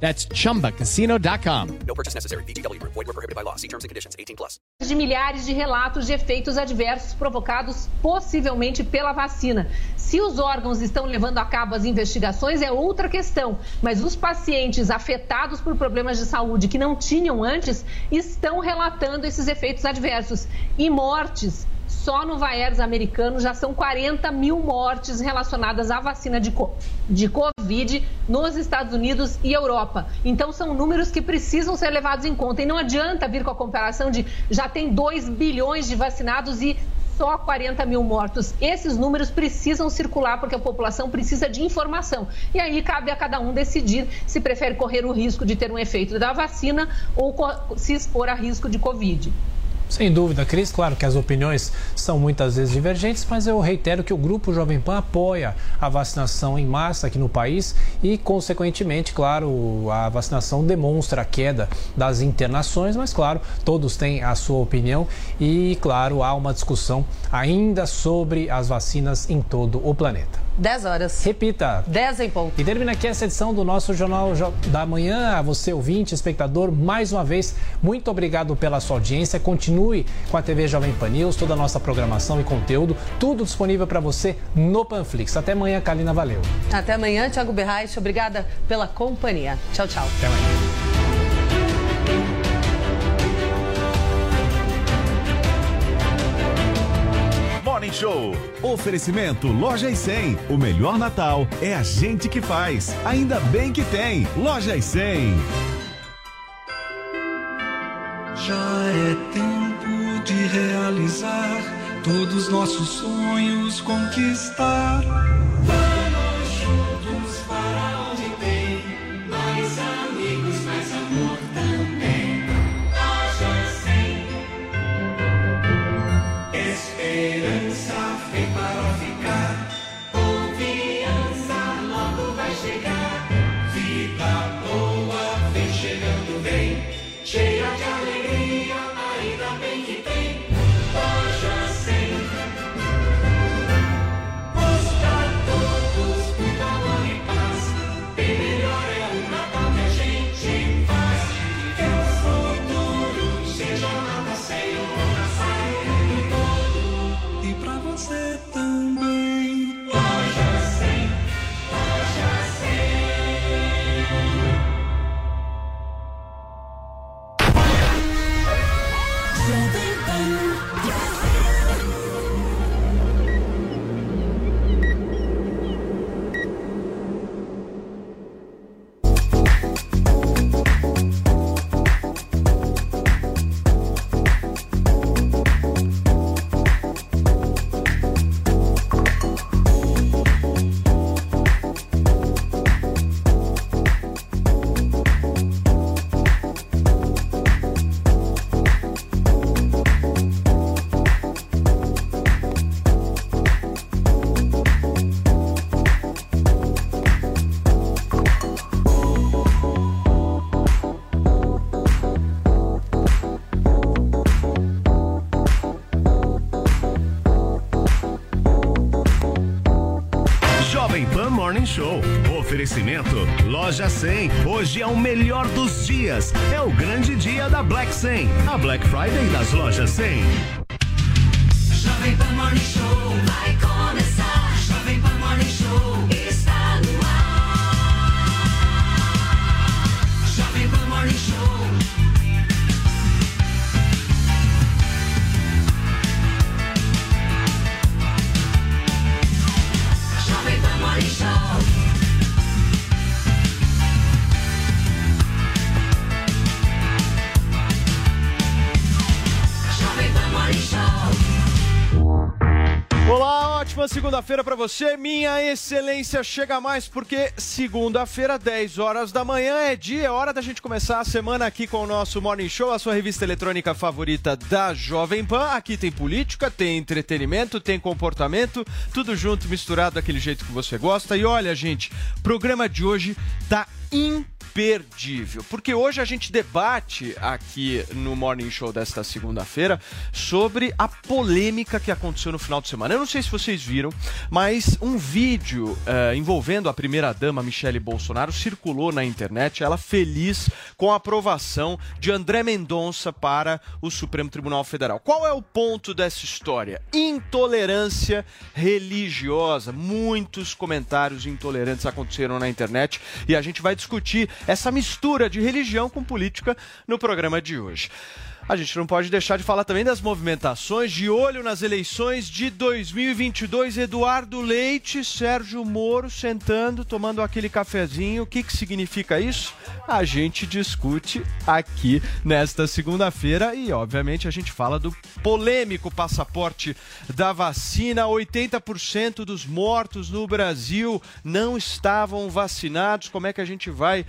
That's chumbacasino.com. No purchase necessary. BGW. Void were prohibited by law. See terms and conditions. 18 plus. De milhares de relatos de efeitos adversos provocados possivelmente pela vacina. Se os órgãos estão levando a cabo as investigações é outra questão, mas os pacientes afetados por problemas de saúde que não tinham antes estão relatando esses efeitos adversos e mortes só no Vaeros americano já são 40 mil mortes relacionadas à vacina de, de Covid nos Estados Unidos e Europa. Então, são números que precisam ser levados em conta. E não adianta vir com a comparação de já tem 2 bilhões de vacinados e só 40 mil mortos. Esses números precisam circular porque a população precisa de informação. E aí cabe a cada um decidir se prefere correr o risco de ter um efeito da vacina ou se expor a risco de Covid. Sem dúvida, Cris. Claro que as opiniões são muitas vezes divergentes, mas eu reitero que o Grupo Jovem Pan apoia a vacinação em massa aqui no país e, consequentemente, claro, a vacinação demonstra a queda das internações, mas, claro, todos têm a sua opinião e, claro, há uma discussão ainda sobre as vacinas em todo o planeta. 10 horas. Repita. 10 em ponto. E termina aqui essa edição do nosso Jornal da Manhã. A você, ouvinte, espectador, mais uma vez, muito obrigado pela sua audiência. Continue com a TV Jovem Pan News, toda a nossa programação e conteúdo, tudo disponível para você no Panflix. Até amanhã, Kalina, valeu. Até amanhã, Thiago Berraich. Obrigada pela companhia. Tchau, tchau. Até amanhã. Show. Oferecimento Loja e 100. O melhor Natal é a gente que faz. Ainda bem que tem. Loja e 100. Já é tempo de realizar todos nossos sonhos conquistar. Oferecimento Loja 100. Hoje é o melhor dos dias. É o grande dia da Black 100. A Black Friday das Lojas 100. Você. Minha excelência chega mais porque segunda-feira, 10 horas da manhã, é dia, é hora da gente começar a semana aqui com o nosso Morning Show, a sua revista eletrônica favorita da Jovem Pan. Aqui tem política, tem entretenimento, tem comportamento, tudo junto, misturado daquele jeito que você gosta. E olha, gente, programa de hoje tá imperdível, porque hoje a gente debate aqui no Morning Show desta segunda-feira sobre a polêmica que aconteceu no final de semana. Eu não sei se vocês viram, mas um vídeo eh, envolvendo a primeira-dama Michele Bolsonaro circulou na internet, ela feliz com a aprovação de André Mendonça para o Supremo Tribunal Federal. Qual é o ponto dessa história? Intolerância religiosa. Muitos comentários intolerantes aconteceram na internet e a gente vai discutir essa mistura de religião com política no programa de hoje. A gente não pode deixar de falar também das movimentações de olho nas eleições de 2022. Eduardo Leite, Sérgio Moro sentando, tomando aquele cafezinho. O que, que significa isso? A gente discute aqui nesta segunda-feira e, obviamente, a gente fala do polêmico passaporte da vacina. 80% dos mortos no Brasil não estavam vacinados. Como é que a gente vai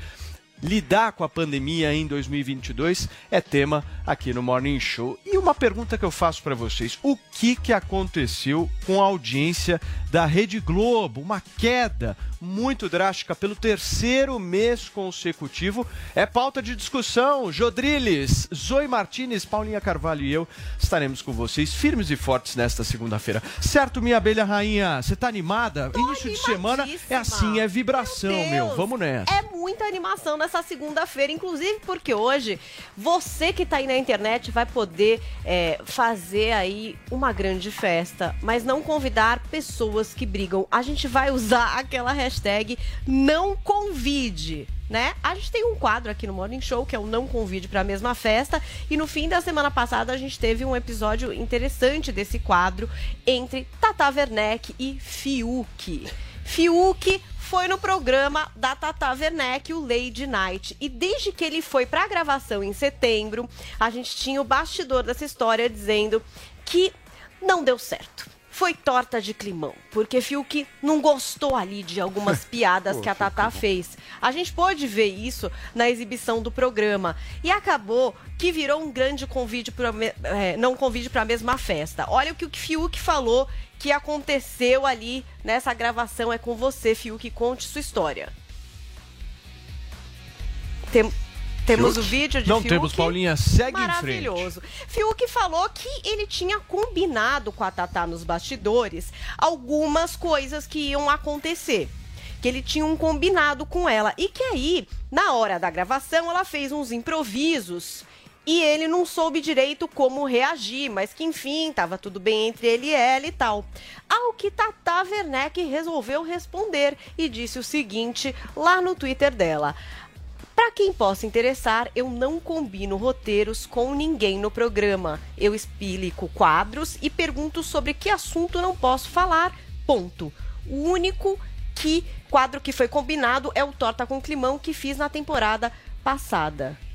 lidar com a pandemia em 2022 é tema aqui no Morning Show. E uma pergunta que eu faço para vocês: o que que aconteceu com a audiência da Rede Globo? Uma queda muito drástica pelo terceiro mês consecutivo. É pauta de discussão. Jodriles, Zoe Martinez, Paulinha Carvalho e eu estaremos com vocês firmes e fortes nesta segunda-feira. Certo, minha abelha rainha? Você tá animada? Início de semana é assim, é vibração, meu. Deus, Vamos nessa. É muita animação nessa segunda-feira, inclusive porque hoje você que tá aí na internet vai poder é, fazer aí uma grande festa, mas não convidar pessoas que brigam. A gente vai usar aquela hashtag não convide. Né? A gente tem um quadro aqui no Morning Show que é o Não Convide para a Mesma Festa. E no fim da semana passada a gente teve um episódio interessante desse quadro entre Tata Werneck e Fiuk. Fiuk foi no programa da Tata Werneck, o Lady Night. E desde que ele foi para a gravação em setembro, a gente tinha o bastidor dessa história dizendo que não deu certo. Foi torta de climão, porque Fiuk não gostou ali de algumas piadas que a Tata fez. A gente pôde ver isso na exibição do programa. E acabou que virou um grande convite para não convite para a mesma festa. Olha o que o Fiuk falou que aconteceu ali nessa gravação é com você, Fiuk, conte sua história. Tem- temos Fiuk? o vídeo de Não Fiuk. temos, Paulinha. Segue em Maravilhoso. Fiuk falou que ele tinha combinado com a Tatá nos bastidores algumas coisas que iam acontecer. Que ele tinha um combinado com ela. E que aí, na hora da gravação, ela fez uns improvisos. E ele não soube direito como reagir, mas que enfim, tava tudo bem entre ele e ela e tal. Ao que Tata Werneck resolveu responder e disse o seguinte lá no Twitter dela. Para quem possa interessar, eu não combino roteiros com ninguém no programa. Eu explico quadros e pergunto sobre que assunto não posso falar. Ponto. O único que quadro que foi combinado é o Torta com Climão que fiz na temporada passada.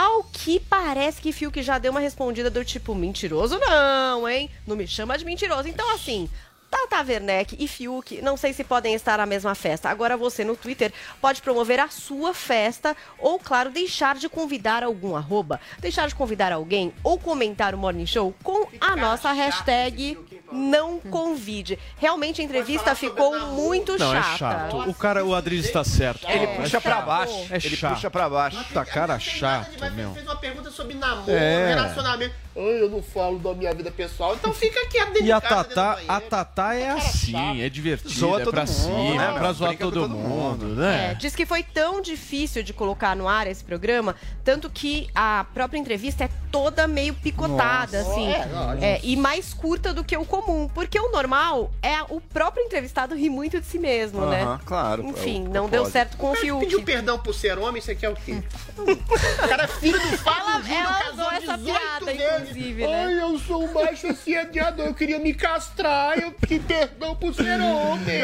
Ao que parece que Fiuk já deu uma respondida do tipo, mentiroso não, hein? Não me chama de mentiroso. Então, assim, Tata Werneck e Fiuk, não sei se podem estar na mesma festa. Agora você no Twitter pode promover a sua festa ou, claro, deixar de convidar algum arroba, deixar de convidar alguém ou comentar o Morning Show com a nossa hashtag não convide. Realmente a entrevista ficou muito Não, chata. é chato. O cara, o Adriles está certo. Ele É puxa pra chato. baixo. É Ele chato. puxa pra baixo. Puta cara chato, Mas meu. ele fez uma pergunta sobre namoro, É. relacionamento. Ai, eu não falo da minha vida pessoal. Então fica quieto dentro E a Tatá, a Tatá é assim, é divertida, Zoa é todo pra mundo, cima, né, é pra zoar todo todo mundo, mundo. né? É, diz que foi tão difícil de colocar no ar esse programa, tanto que a própria entrevista é toda meio picotada, Nossa. assim. É. É, e mais curta do que o comum. Porque o normal é o próprio entrevistado rir muito de si mesmo, né? Aham, claro. Enfim, É o não deu certo com o Mas Fiuk. pediu perdão por ser homem, isso aqui é o quê? o cara é filho do Fábio Ela- Júnior, ela casou usou essa 18 piada, vezes inclusive, né? Ai, eu sou um baixo assediador, eu queria me castrar, eu pedi perdão por ser homem.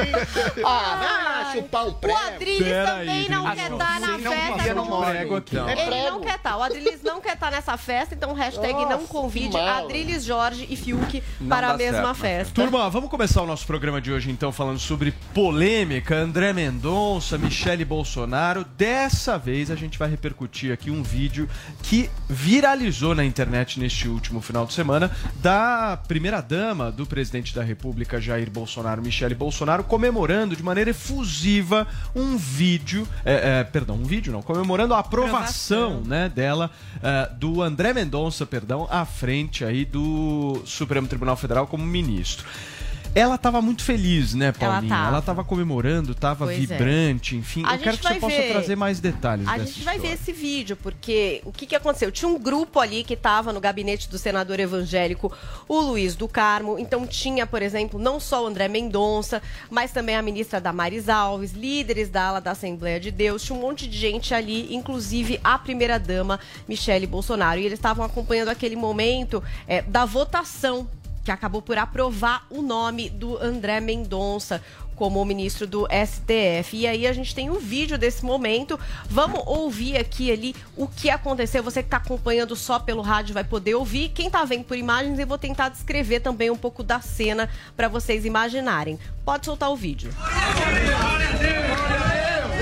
Ah, vai chupar um O prego. Adriles também não quer estar na festa. não com- prego aqui. É Ele prego. não quer estar. O Adriles não quer estar nessa festa, então hashtag Nossa, não que convide. Adriles, Jorge e Fiuk Não para dá a mesma festa. Turma, vamos começar o nosso programa de hoje então falando sobre polêmica, André Mendonça, Michele Bolsonaro. Dessa vez a gente vai repercutir aqui um vídeo que viralizou na internet neste último final de semana da primeira dama do presidente da República Jair Bolsonaro, Michele Bolsonaro, comemorando de maneira efusiva um vídeo, é, é, perdão, um vídeo não, comemorando a aprovação, né, dela é, do André Mendonça, perdão, à frente aí do Supremo Tribunal Federal como ministro. Ela estava muito feliz, né, Paulinha? Ela estava comemorando, estava é. vibrante, enfim. A Eu quero que você possa ver. trazer mais detalhes A gente vai ver história. esse vídeo, porque o que, que aconteceu? Tinha um grupo ali que estava no gabinete do senador evangélico, o Luiz do Carmo. Então tinha, por exemplo, não só o André Mendonça, mas também a ministra Damares Alves, líderes da ala da Assembleia de Deus. Tinha um monte de gente ali, inclusive a primeira-dama, Michele Bolsonaro. E eles estavam acompanhando aquele momento eh, da votação que acabou por aprovar o nome do André Mendonça como ministro do STF. E aí a gente tem um vídeo desse momento. Vamos ouvir aqui ali o que aconteceu. Você que está acompanhando só pelo rádio vai poder ouvir. Quem está vendo por imagens, eu vou tentar descrever também um pouco da cena para vocês imaginarem. Pode soltar o vídeo.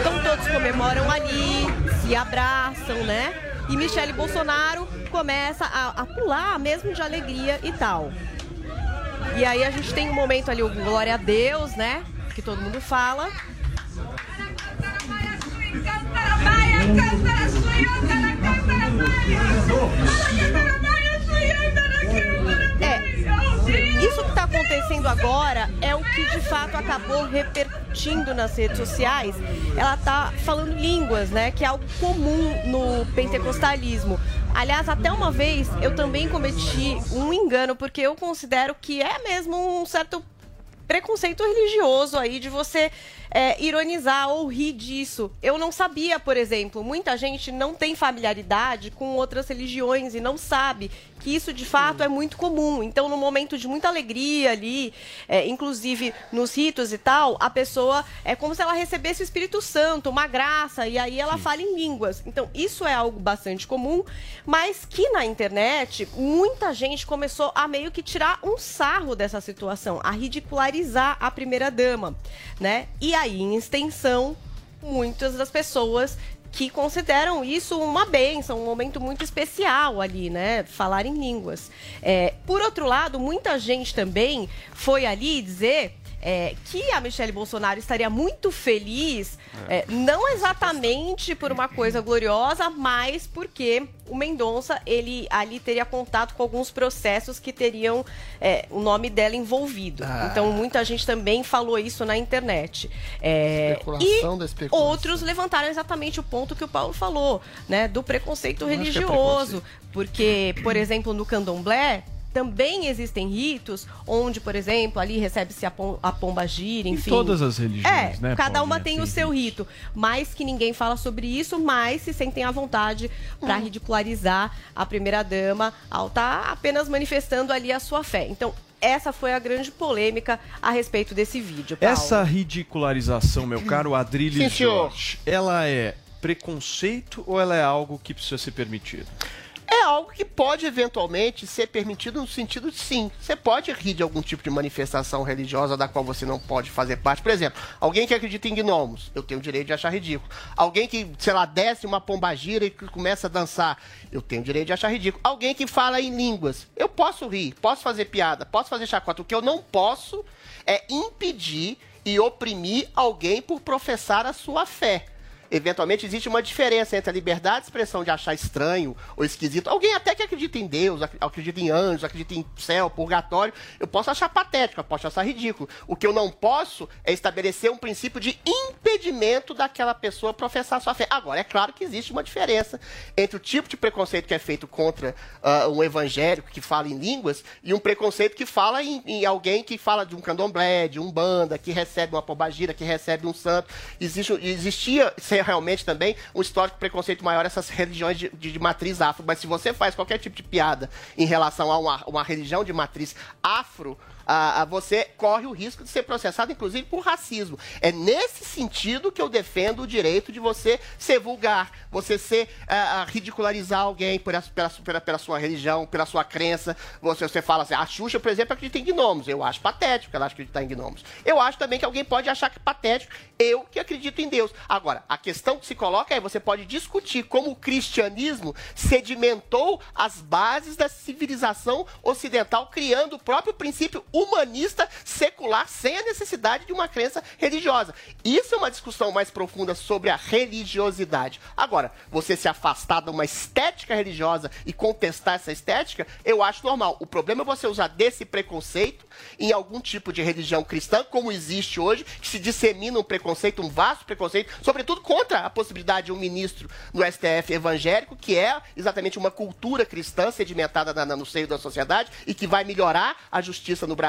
Então todos comemoram ali, se abraçam, né? E Michele Bolsonaro começa a, a pular mesmo de alegria e tal. E aí a gente tem um momento ali, o Glória a Deus, né? Que todo mundo fala. É, isso que está acontecendo agora é o que de fato acabou repercutindo nas redes sociais. Ela tá falando línguas, né? Que é algo comum no pentecostalismo. Aliás, até uma vez eu também cometi um engano, porque eu considero que é mesmo um certo preconceito religioso aí de você é, ironizar ou rir disso. Eu não sabia, por exemplo, muita gente não tem familiaridade com outras religiões e não sabe que isso de fato é muito comum. Então, no momento de muita alegria ali, é, inclusive nos ritos e tal, a pessoa é como se ela recebesse o Espírito Santo, uma graça, e aí ela fala em línguas. Então, isso é algo bastante comum, mas que na internet muita gente começou a meio que tirar um sarro dessa situação, a ridicularizar a primeira dama, né? E aí, em extensão, muitas das pessoas que consideram isso uma benção, um momento muito especial ali, né? Falar em línguas. É, por outro lado, muita gente também foi ali dizer é, que a Michelle Bolsonaro estaria muito feliz, é, não exatamente por uma coisa gloriosa, mas porque o Mendonça ele ali teria contato com alguns processos que teriam é, o nome dela envolvido. Ah. Então muita gente também falou isso na internet. É, Especulação e da especulação. outros levantaram exatamente o ponto que o Paulo falou, né, do preconceito acho que é religioso, porque, por exemplo, no Candomblé também existem ritos onde, por exemplo, ali recebe-se a, pom a pomba gira, enfim. todas as religiões, é, né, Cada uma tem o seu rito, mas que ninguém fala sobre isso, mas se sentem à vontade para ridicularizar a primeira dama ao estar apenas manifestando ali a sua fé. Então, essa foi a grande polêmica a respeito desse vídeo. Paulo. Essa ridicularização, meu caro. Jorge, ela é preconceito ou ela é algo que precisa ser permitido? É algo que pode eventualmente ser permitido no sentido de sim. Você pode rir de algum tipo de manifestação religiosa da qual você não pode fazer parte. Por exemplo, alguém que acredita em gnomos, eu tenho o direito de achar ridículo. Alguém que, sei lá, desce uma pombagira e começa a dançar, eu tenho o direito de achar ridículo. Alguém que fala em línguas, eu posso rir, posso fazer piada, posso fazer chacota. O que eu não posso é impedir e oprimir alguém por professar a sua fé. Eventualmente existe uma diferença entre a liberdade de expressão de achar estranho ou esquisito. Alguém até que acredita em Deus, ac- acredita em anjos, acredita em céu, purgatório, eu posso achar patético, eu posso achar ridículo. O que eu não posso é estabelecer um princípio de impedimento daquela pessoa professar sua fé. Agora, é claro que existe uma diferença entre o tipo de preconceito que é feito contra ah, um evangélico que fala em línguas e um preconceito que fala em, em alguém que fala de um candomblé, de um banda, que recebe uma pombagira, que recebe um santo. Existe, existia, realmente também um histórico preconceito maior essas religiões de, de- de matriz afro. Mas se você faz qualquer tipo de piada em relação a uma, uma religião de matriz afro, ah, ah, você corre o risco de ser processado, inclusive, por racismo. É nesse sentido que eu defendo o direito de você ser vulgar, você ser ridicularizar alguém pela, pela, pela sua religião, pela sua crença. Você, você fala assim, a Xuxa, por exemplo, acredita em gnomos. Eu acho patético que ela acreditar em gnomos. Eu acho também que alguém pode achar que é patético, eu que acredito em Deus. Agora, a questão que se coloca é você pode discutir como o cristianismo sedimentou as bases da civilização ocidental, criando o próprio princípio humanista secular sem a necessidade de uma crença religiosa. Isso é uma discussão mais profunda sobre a religiosidade. Agora, você se afastar de uma estética religiosa e contestar essa estética, eu acho normal. O problema é você usar desse preconceito em algum tipo de religião cristã, como existe hoje, que se dissemina um preconceito, um vasto preconceito, sobretudo contra a possibilidade de um ministro no STF evangélico, que é exatamente uma cultura cristã sedimentada na- no seio da sociedade e que vai melhorar a justiça no Brasil.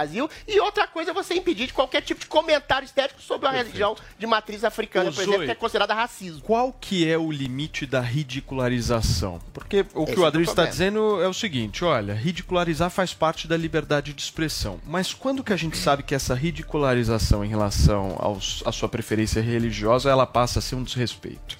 E outra coisa é você impedir de qualquer tipo de comentário estético sobre uma religião de matriz africana, Ô, por exemplo, Zoe, que é considerada racismo. Qual que é o limite da ridicularização? Porque o que Esse o é o Adriano está dizendo é o seguinte, olha, ridicularizar faz parte da liberdade de expressão. Mas quando que a gente sabe que essa ridicularização em relação aos, à sua preferência religiosa, ela passa a ser um desrespeito?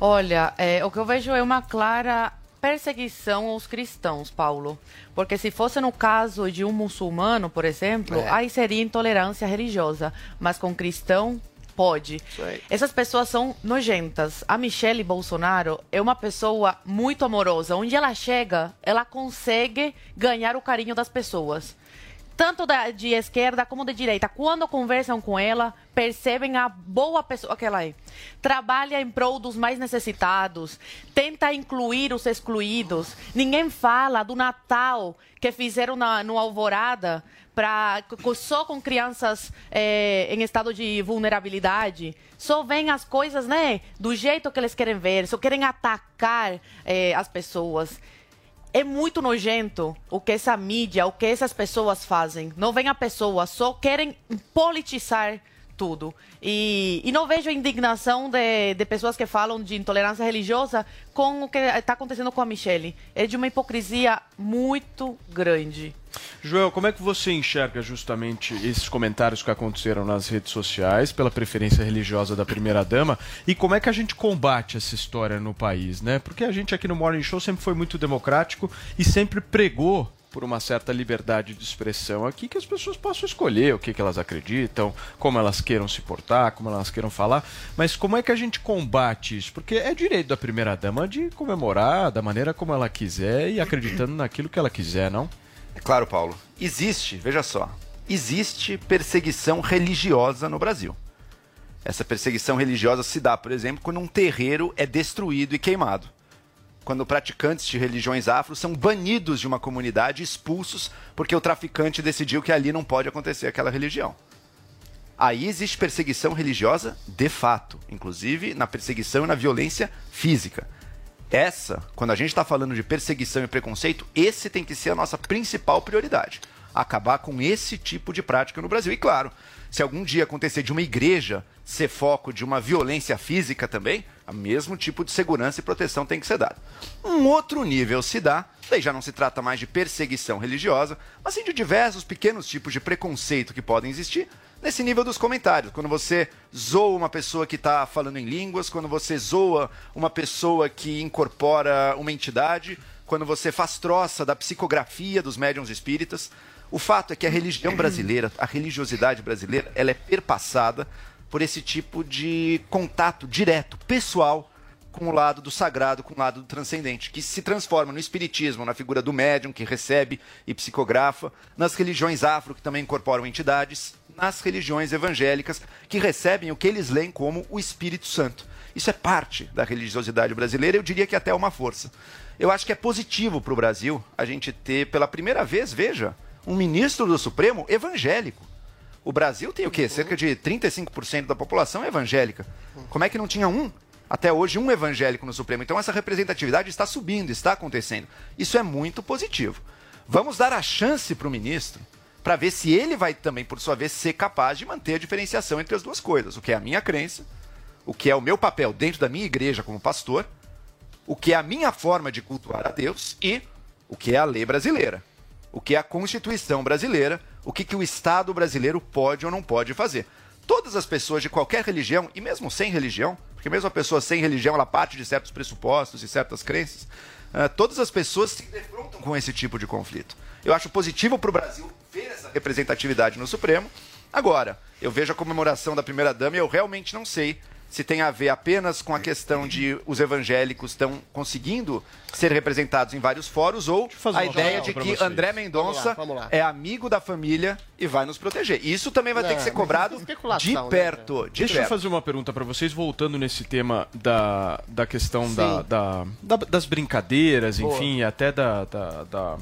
Olha, é, o que eu vejo é uma clara perseguição aos cristãos, Paulo. Porque se fosse no caso de um muçulmano, por exemplo, É. aí seria intolerância religiosa. Mas com cristão, pode. Essas pessoas são nojentas. A Michelle Bolsonaro é uma pessoa muito amorosa. Onde ela chega, ela consegue ganhar o carinho das pessoas. Tanto da, de esquerda como de direita. Quando conversam com ela, percebem a boa pessoa que ela é. Trabalha em prol dos mais necessitados. Tenta incluir os excluídos. Ninguém fala do Natal que fizeram na, no Alvorada pra, só com crianças eh, em estado de vulnerabilidade. Só vêm as coisas, né? Do jeito que eles querem ver. Só querem atacar eh, as pessoas. É muito nojento o que essa mídia, o que essas pessoas fazem. Não vem a pessoa, só querem politizar tudo. E, e não vejo indignação de, de pessoas que falam de intolerância religiosa com o que está acontecendo com a Michelle. É de uma hipocrisia muito grande. Joel, como é que você enxerga justamente esses comentários que aconteceram nas redes sociais pela preferência religiosa da primeira-dama e como é que a gente combate essa história no país, né? Porque a gente aqui no Morning Show sempre foi muito democrático e sempre pregou por uma certa liberdade de expressão aqui que as pessoas possam escolher o que, que elas acreditam, como elas queiram se portar, como elas queiram falar, mas como é que a gente combate isso? Porque é direito da primeira-dama de comemorar da maneira como ela quiser e acreditando naquilo que ela quiser, não? É claro, Paulo. Existe, veja só, existe perseguição religiosa no Brasil. Essa perseguição religiosa se dá, por exemplo, quando um terreiro é destruído e queimado. Quando praticantes de religiões afro são banidos de uma comunidade, expulsos, porque o traficante decidiu que ali não pode acontecer aquela religião. Aí existe perseguição religiosa de fato, inclusive na perseguição e na violência física. Essa, quando a gente está falando de perseguição e preconceito, esse tem que ser a nossa principal prioridade. Acabar com esse tipo de prática no Brasil. E claro, se algum dia acontecer de uma igreja ser foco de uma violência física também, o mesmo tipo de segurança e proteção tem que ser dado. Um outro nível se dá, daí já não se trata mais de perseguição religiosa, mas sim de diversos pequenos tipos de preconceito que podem existir nesse nível dos comentários. Quando você zoa uma pessoa que está falando em línguas, quando você zoa uma pessoa que incorpora uma entidade, quando você faz troça da psicografia dos médiums espíritas. O fato é que a religião brasileira, a religiosidade brasileira, ela é perpassada por esse tipo de contato direto, pessoal, com o lado do sagrado, com o lado do transcendente, que se transforma no espiritismo, na figura do médium que recebe e psicografa, nas religiões afro que também incorporam entidades, nas religiões evangélicas que recebem o que eles leem como o Espírito Santo. Isso é parte da religiosidade brasileira, eu diria que até uma força. Eu acho que é positivo para o Brasil a gente ter, pela primeira vez, veja, um ministro do Supremo evangélico. O Brasil tem o quê? Cerca de 35% da população é evangélica. Como é que não tinha um? Até hoje, um evangélico no Supremo. Então, essa representatividade está subindo, está acontecendo. Isso é muito positivo. Vamos dar a chance para o ministro para ver se ele vai também, por sua vez, ser capaz de manter a diferenciação entre as duas coisas, o que é a minha crença, o que é o meu papel dentro da minha igreja como pastor, o que é a minha forma de cultuar a Deus e o que é a lei brasileira, o que é a Constituição brasileira, o que, que o Estado brasileiro pode ou não pode fazer. Todas as pessoas de qualquer religião, e mesmo sem religião, porque mesmo a pessoa sem religião, ela parte de certos pressupostos e certas crenças, ah, todas as pessoas se defrontam com esse tipo de conflito. Eu acho positivo para o Brasil ver essa representatividade no Supremo. Agora, eu vejo a comemoração da primeira-dama e eu realmente não sei se tem a ver apenas com a questão de os evangélicos estão conseguindo ser representados em vários fóruns ou fazer a ideia de que. André Vamos Mendonça lá, vamos lá. é amigo da família e vai nos proteger. Isso também vai ter que ser mas cobrado é de né, perto. de Deixa eu perto. fazer uma pergunta para vocês, voltando nesse tema da, da questão da, da- da- das brincadeiras, Boa. enfim, e até da, da- da-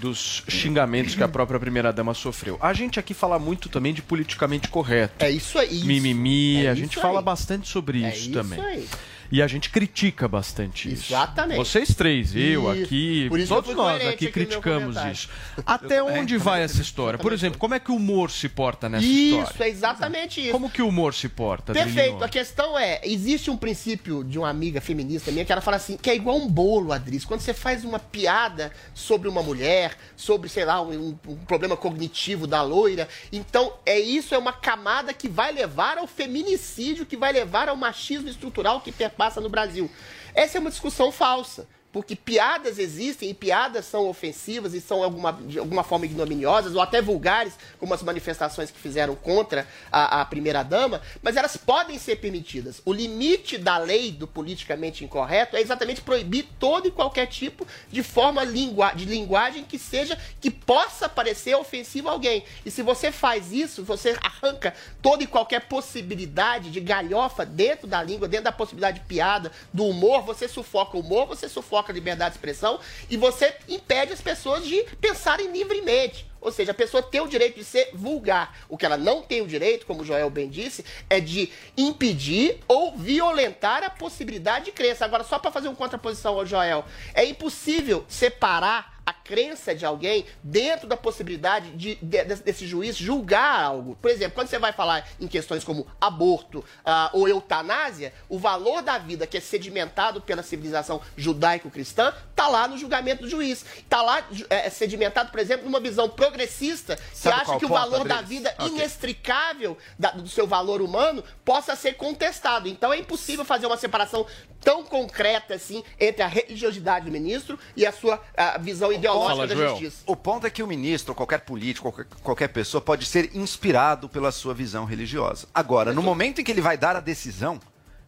dos xingamentos que a própria primeira-dama sofreu. A gente aqui fala muito também de politicamente correto. É isso aí. Mimimi, É a gente fala bastante sobre É isso, isso também. aí. E a gente critica bastante isso. Exatamente. Vocês três, eu Isso. aqui, isso todos nós aqui criticamos isso. Até onde vai essa história? Por exemplo, como é que o humor se porta nessa Isso, história? é exatamente isso. Como que o humor se porta? Perfeito. Adriano? A questão é, existe um princípio de uma amiga feminista minha que ela fala assim, que é igual um bolo, Adris. Quando você faz uma piada sobre uma mulher, sobre, sei lá, um, um problema cognitivo da loira, então é isso, é uma camada que vai levar ao feminicídio, que vai levar ao machismo estrutural que perpassa no Brasil. Essa é uma discussão falsa. Porque piadas existem e piadas são ofensivas e são alguma, de alguma forma ignominiosas ou até vulgares, como as manifestações que fizeram contra a, a primeira-dama, mas elas podem ser permitidas. O limite da lei do politicamente incorreto é exatamente proibir todo e qualquer tipo de forma lingua, de linguagem que seja, que possa parecer ofensivo a alguém. E se você faz isso, você arranca toda e qualquer possibilidade de galhofa dentro da língua, dentro da possibilidade de piada, do humor, você sufoca o humor, você sufoca a liberdade de expressão e você impede as pessoas de pensarem livremente. Ou seja, a pessoa tem o direito de ser vulgar. O que ela não tem o direito, como o Joel bem disse, é de impedir ou violentar a possibilidade de crença. Agora, só para fazer uma contraposição ao Joel, é impossível separar a crença de alguém dentro da possibilidade de, de- desse juiz julgar algo. Por exemplo, quando você vai falar em questões como aborto ah, ou eutanásia, o valor da vida que é sedimentado pela civilização judaico-cristã está lá no julgamento do juiz. Está lá ju- é, sedimentado, por exemplo, numa visão progressista que Sabe acha que o valor da vida Ok. inextricável da- do seu valor humano possa ser contestado. Então é impossível fazer uma separação tão concreta assim entre a religiosidade do ministro e a sua ah, visão ideológica da justiça. O ponto é que o ministro, qualquer político, qualquer, qualquer pessoa pode ser inspirado pela sua visão religiosa. Agora, no momento em que ele vai dar a decisão,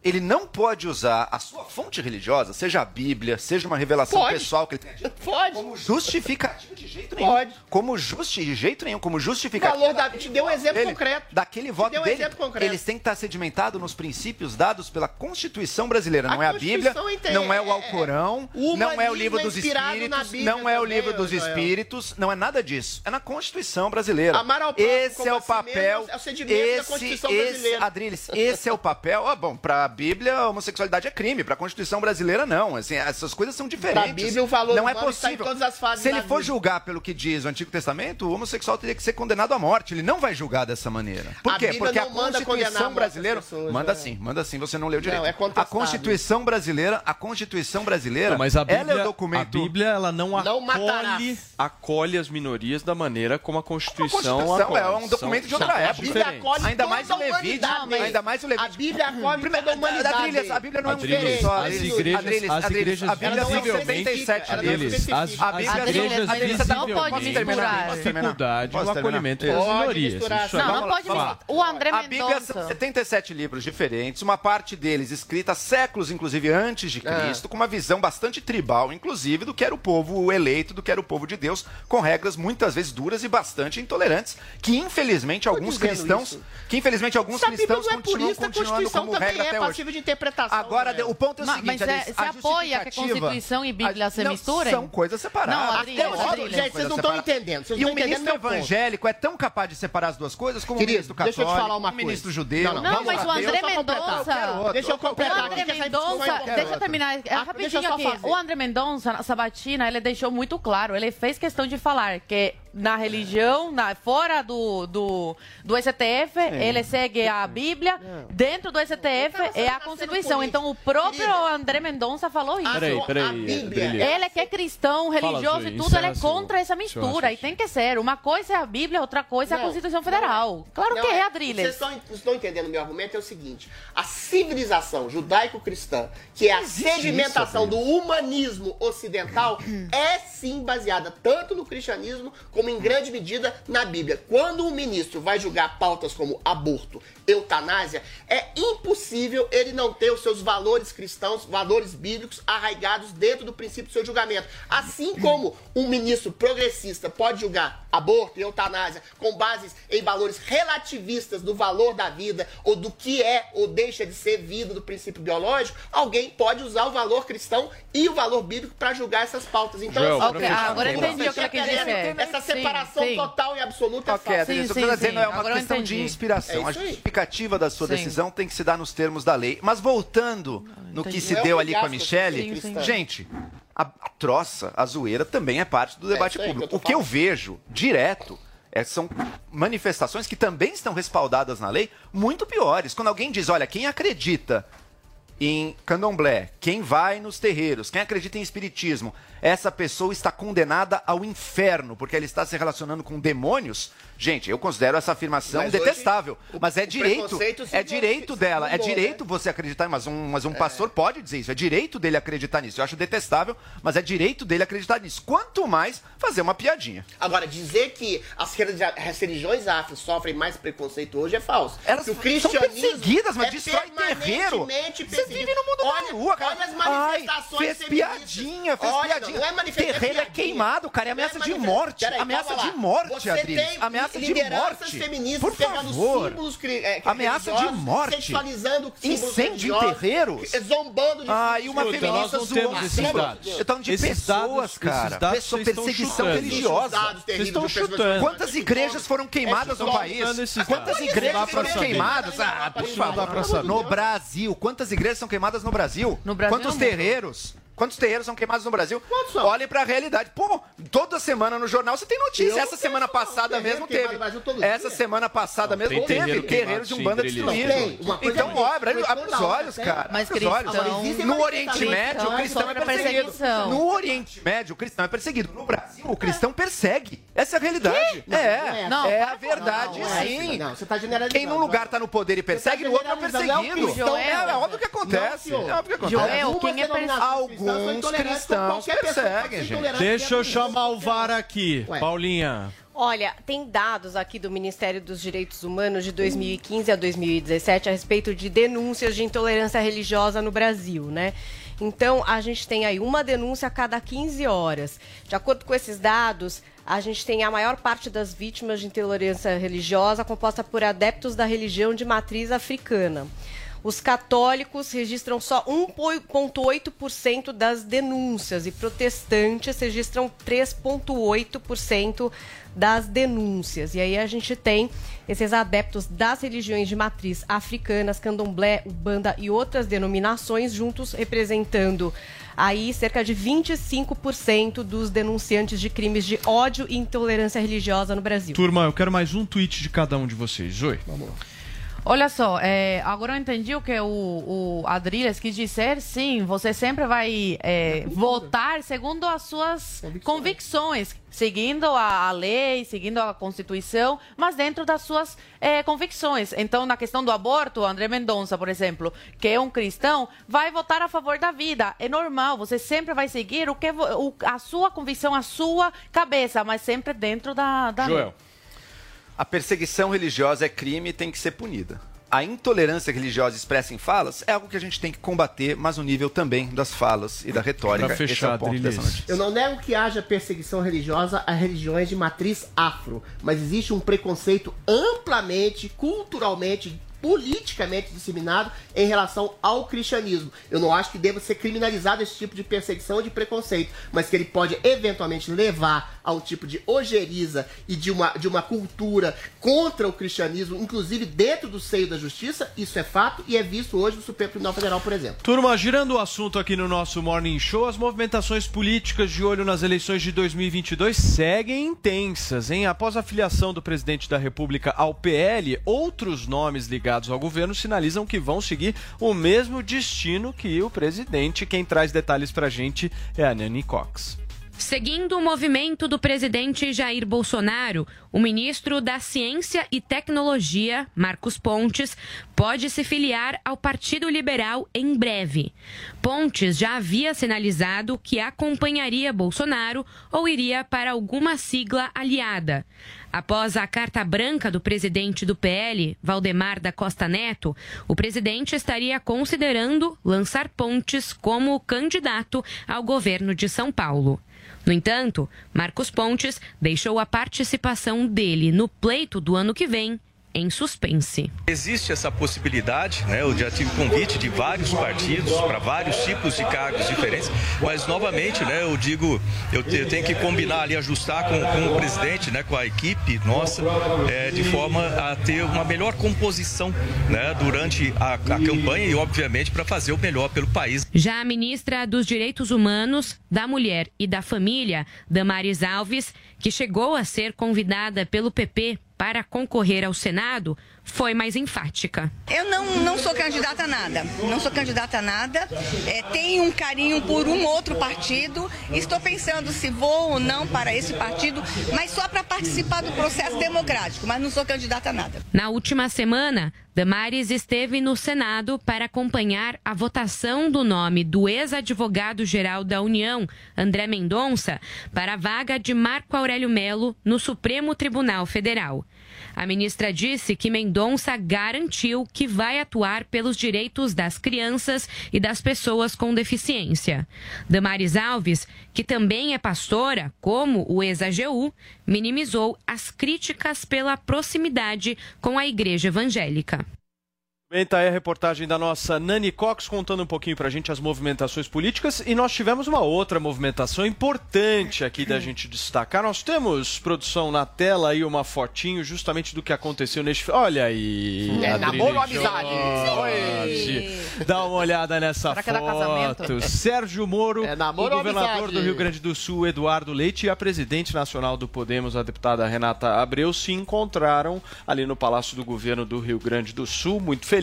ele não pode usar a sua fonte religiosa, seja a Bíblia, seja uma revelação Pode. pessoal que ele Pode. como justificativa de jeito nenhum. Pode. Como justi de jeito nenhum, como O justificativa. valor da... Te deu um exemplo dele, concreto. Daquele voto deu um dele, exemplo concreto. eles têm que estar sedimentados nos princípios dados pela Constituição brasileira. Não A é a Bíblia, Constituição inte- não é o é- Alcorão, o não é o livro é dos espíritos, Bíblia não é o livro dos Joel. espíritos, não é nada disso. É na Constituição brasileira. Amar ao próximo esse é o si papel. mesmo é o sedimento da esse, Constituição esse, brasileira. Adriles, esse é o papel. Ah, bom, para Bíblia, a homossexualidade é crime, para a Constituição brasileira não. Assim, essas coisas são diferentes. Pra Bíblia, o valor não é em possível. todas as fases Se ele for vida. julgar pelo que diz o Antigo Testamento, o homossexual teria que ser condenado à morte. Ele não vai julgar dessa maneira. Por A quê? Bíblia Porque a não a Constituição brasileira pessoas, manda né? sim, manda sim. Você não leu direito. é a. Constituição brasileira, a Constituição brasileira, Não, mas a Bíblia, ela é o a documento. Bíblia ela não, Não acolhe, acolhe as minorias da maneira como a Constituição, Constituição acolhe. é um documento de outra São época. A Bíblia diferentes. acolhe Ainda toda mais o a Levítico, ainda mais o Levítico. A Bíblia acolhe Primeiro, a humanidade. Adriles, a Bíblia não é um livro só. as igrejas- as igrejas a Bíblia especifica, 77 ela não livros. As, especifica. A Bíblia as tem- igrejas pode visivelmente dificuldade no acolhimento Pode das minorias. é- Não, não pode. O André A Bíblia são Mendonça. 77 livros diferentes, uma parte deles escrita séculos, inclusive antes de Cristo, com uma visão bastante tribal, inclusive, do que era o povo eleito, do que era o povo de Deus, com regras muitas vezes duras e bastante intolerantes, que infelizmente alguns cristãos, isso. que infelizmente alguns Se a Bíblia cristãos não é continuam, purista, a continuando Constituição como também regra é até hoje. Passível de interpretação. Agora, né? o ponto é o seguinte, mas é- você apoia que a Constituição e Bíblia a- se não, misturem? São coisas separadas. Não, Até o Gente, vocês não estão entendendo. Vocês E o ministro evangélico é tão capaz de separar as duas coisas como o ministro católico, deixa eu te falar uma o ministro coisa. judeu. Não, não, mas o André deixa eu só completar. Mendonça. Deixa eu O completar. André essa discussão Mendonça, deixa eu terminar é, Ah, rapidinho aqui. O André Mendonça, na sabatina, ele deixou muito claro, ele fez questão de falar que na religião, na, fora do, do, do STF, ele segue a Bíblia. Dentro do STF é a Constituição. Então o próprio André Mendonça falou isso. Peraí, peraí, Bíblia. Ele que é cristão, religioso e tudo, ele é seu- contra essa mistura. E tem que ser. Uma coisa é a Bíblia, outra coisa é a Não, Constituição não Federal. Claro Não, que é, Vocês Adriles. estão, não estão entendendo o meu argumento, é o seguinte: a civilização judaico-cristã, que é a sedimentação isso, do humanismo ocidental, é sim baseada tanto no cristianismo como em grande medida na Bíblia. Quando um ministro vai julgar pautas como aborto, eutanásia, é impossível ele não ter os seus valores cristãos, valores bíblicos arraigados dentro do princípio do seu julgamento. Assim como um ministro progressista pode julgar aborto e eutanásia com bases em valores relativistas do valor da vida ou do que é ou deixa de ser vida do princípio biológico, alguém pode usar o valor cristão e o valor bíblico para julgar essas pautas. Então, Joel, assim, pra Ok, fechar, agora entendi o que ela quis querendo dizer. Essa separação sim. total e absoluta é Ok, falsa. Adriano, Sim, o que eu tô sim, dizendo é uma agora questão de inspiração. É a justificativa da sua Sim. decisão tem que se dar nos termos da lei. Mas voltando no que se é deu ali com a Michelle, gente, a, a troça, a zoeira também é parte do debate isso aí que público. eu O que eu vejo direto é, são manifestações que também estão respaldadas na lei, muito piores. Quando alguém diz, olha, quem acredita em candomblé, quem vai nos terreiros, quem acredita em espiritismo, essa pessoa está condenada ao inferno, porque ela está se relacionando com demônios. Gente, eu considero essa afirmação Mas hoje, detestável. o- mas é direito, é direito dela, é mudou, direito você acreditar, mas um, mas um pastor pode dizer isso, é direito dele acreditar nisso. Eu acho detestável, mas é direito dele acreditar nisso. Quanto mais fazer uma piadinha. Agora, dizer que as, religi- as religiões afro sofrem mais preconceito hoje é falso. Elas o são cristianismo perseguidas, mas é destrói terreiro. Você vive no mundo olha, da lua, cara. Olha as manifestações Ai, fez feministas. piadinha, fez Olha, piadinha. Não é manifestação, Terreiro é piadinha. queimado, cara, é Não ameaça de morte. Ameaça de morte, Adriles. tem Ameaça de morte. feministas Por favor. símbolos cri- é, Ameaça de morte. sexualizando símbolos Incêndio em terreiros. Zombando de Ah, e uma Escuta, feminista nós não zoou. temos esses Lembra? dados. Eu tô falando de Esses pessoas, cara. vocês perseguição chutando. religiosa. Terríveis estão chutando. Quantas igrejas foram queimadas no país? Quantas igrejas foram queimadas? Ah, por favor. No Brasil, quantas igrejas são queimadas no Brasil? No Brasil, Quantos terreiros? Quantos terreiros são queimados no Brasil? Quantos são? Olhem pra realidade. Pô, toda semana no jornal você tem notícia. Eu não Essa semana não. passada Terreiro mesmo teve. Essa dia. semana passada mesmo tem teve. terreiro Terreiros de. Tem. Uma coisa Então, é ó, abre, os não, olhos, cara. Mas abre os olhos. cristão- Existe No Oriente Médio, o cristão é perseguido. No Oriente Médio, o cristão é perseguido. No Brasil, o cristão persegue. Essa é a realidade. Não, É, não é. é a verdade, Não, não é sim. não, tá generalizando. Quem num lugar tá no poder e persegue, tá no outro é é perseguido. cristão, É, é óbvio que acontece. Não. É óbvio que acontece. Joel, quem é perse- denominações cristãs são Alguns cristãos perseguem, gente. Deixa eu chamar o. VAR aqui. Ué. Paulinha. Olha, tem dados aqui do Ministério dos Direitos Humanos de 2015 a 2017 a respeito de denúncias de intolerância religiosa no Brasil, né? Então, a gente tem aí uma denúncia a cada 15 horas. De acordo com esses dados, a gente tem a maior parte das vítimas de intolerância religiosa composta por adeptos da religião de matriz africana. Os católicos registram só 1,8% das denúncias e protestantes registram 3,8% das denúncias. E aí a gente tem esses adeptos das religiões de matriz africanas, candomblé, ubanda e outras denominações juntos representando aí cerca de 25% dos denunciantes de crimes de ódio e intolerância religiosa no Brasil. Turma, eu quero mais um tweet de cada um de vocês. Oi. Vamos lá. Olha só, é, agora eu entendi o que o, o Adriles quis dizer. Sim, você sempre vai é, votar segundo as suas convicções, seguindo a, lei, seguindo a Constituição, mas dentro das suas é, convicções. Então, na questão do aborto, o André Mendonça, por exemplo, que é um cristão, vai votar a favor da vida. É normal, você sempre vai seguir o que o- a sua convicção, a sua cabeça, mas sempre dentro da, da lei. A perseguição religiosa é crime e tem que ser punida. A intolerância religiosa expressa em falas é algo que a gente tem que combater, mas no nível também das falas e da retórica. Pra fechar, Esse é o ponto dessa notícia. Eu não nego que haja perseguição religiosa a religiões de matriz afro, mas existe um preconceito amplamente, culturalmente politicamente disseminado em relação ao cristianismo. Eu não acho que deva ser criminalizado esse tipo de perseguição ou de preconceito, mas que ele pode eventualmente levar a um tipo de ojeriza e de uma, de uma cultura contra o cristianismo, inclusive dentro do seio da justiça, isso é fato e é visto hoje no Supremo Tribunal Federal, por exemplo. Turma, girando o assunto aqui no nosso Morning Show, as movimentações políticas de olho nas eleições de 2022 seguem intensas, hein? Após a filiação do presidente da República ao PL, outros nomes ligados ao governo sinalizam que vão seguir o mesmo destino que o presidente. Quem traz detalhes pra gente é a Nani Cox. Seguindo o movimento do presidente Jair Bolsonaro, o ministro da Ciência e Tecnologia, Marcos Pontes, pode se filiar ao Partido Liberal em breve. Pontes já havia sinalizado que acompanharia Bolsonaro ou iria para alguma sigla aliada. Após a carta branca do presidente do PL, Valdemar da Costa Neto, o presidente estaria considerando lançar Pontes como candidato ao governo de São Paulo. No entanto, Marcos Pontes deixou a participação dele no pleito do ano que vem em suspense. Existe essa possibilidade, né? Eu já tive convite de vários partidos para vários tipos de cargos diferentes, mas novamente, né? Eu digo, eu, eu tenho que combinar ali, ajustar com, com o presidente, né? Com a equipe nossa, é, de forma a ter uma melhor composição, né? Durante a, a campanha e, obviamente, para fazer o melhor pelo país. Já a ministra dos Direitos Humanos, da Mulher e da Família, Damares Alves, que chegou a ser convidada pelo PP para concorrer ao Senado, foi mais enfática. Eu não, não sou candidata a nada. Não sou candidata a nada. É, tenho um carinho por um outro partido. Estou pensando se vou ou não para esse partido, mas só para participar do processo democrático. Mas não sou candidata a nada. Na última semana, Damares esteve no Senado para acompanhar a votação do nome do ex-advogado-geral da União, André Mendonça, para a vaga de Marco Aurélio Melo no Supremo Tribunal Federal. A ministra disse que Mendonça garantiu que vai atuar pelos direitos das crianças e das pessoas com deficiência. Damares Alves, que também é pastora, como o ex-AGU, minimizou as críticas pela proximidade com a igreja evangélica. Tá aí a reportagem da nossa Nani Cox contando um pouquinho pra gente as movimentações políticas e nós tivemos uma outra movimentação importante aqui da gente destacar. Nós temos, produção, na tela aí uma fotinho justamente do que aconteceu neste... Olha aí! É, namoro ou amizade? Dá uma olhada nessa Será é foto. Sérgio Moro, namoro o governador do Rio Grande do Sul, Eduardo Leite, e a presidente nacional do Podemos, a deputada Renata Abreu, se encontraram ali no Palácio do Governo do Rio Grande do Sul, muito feliz.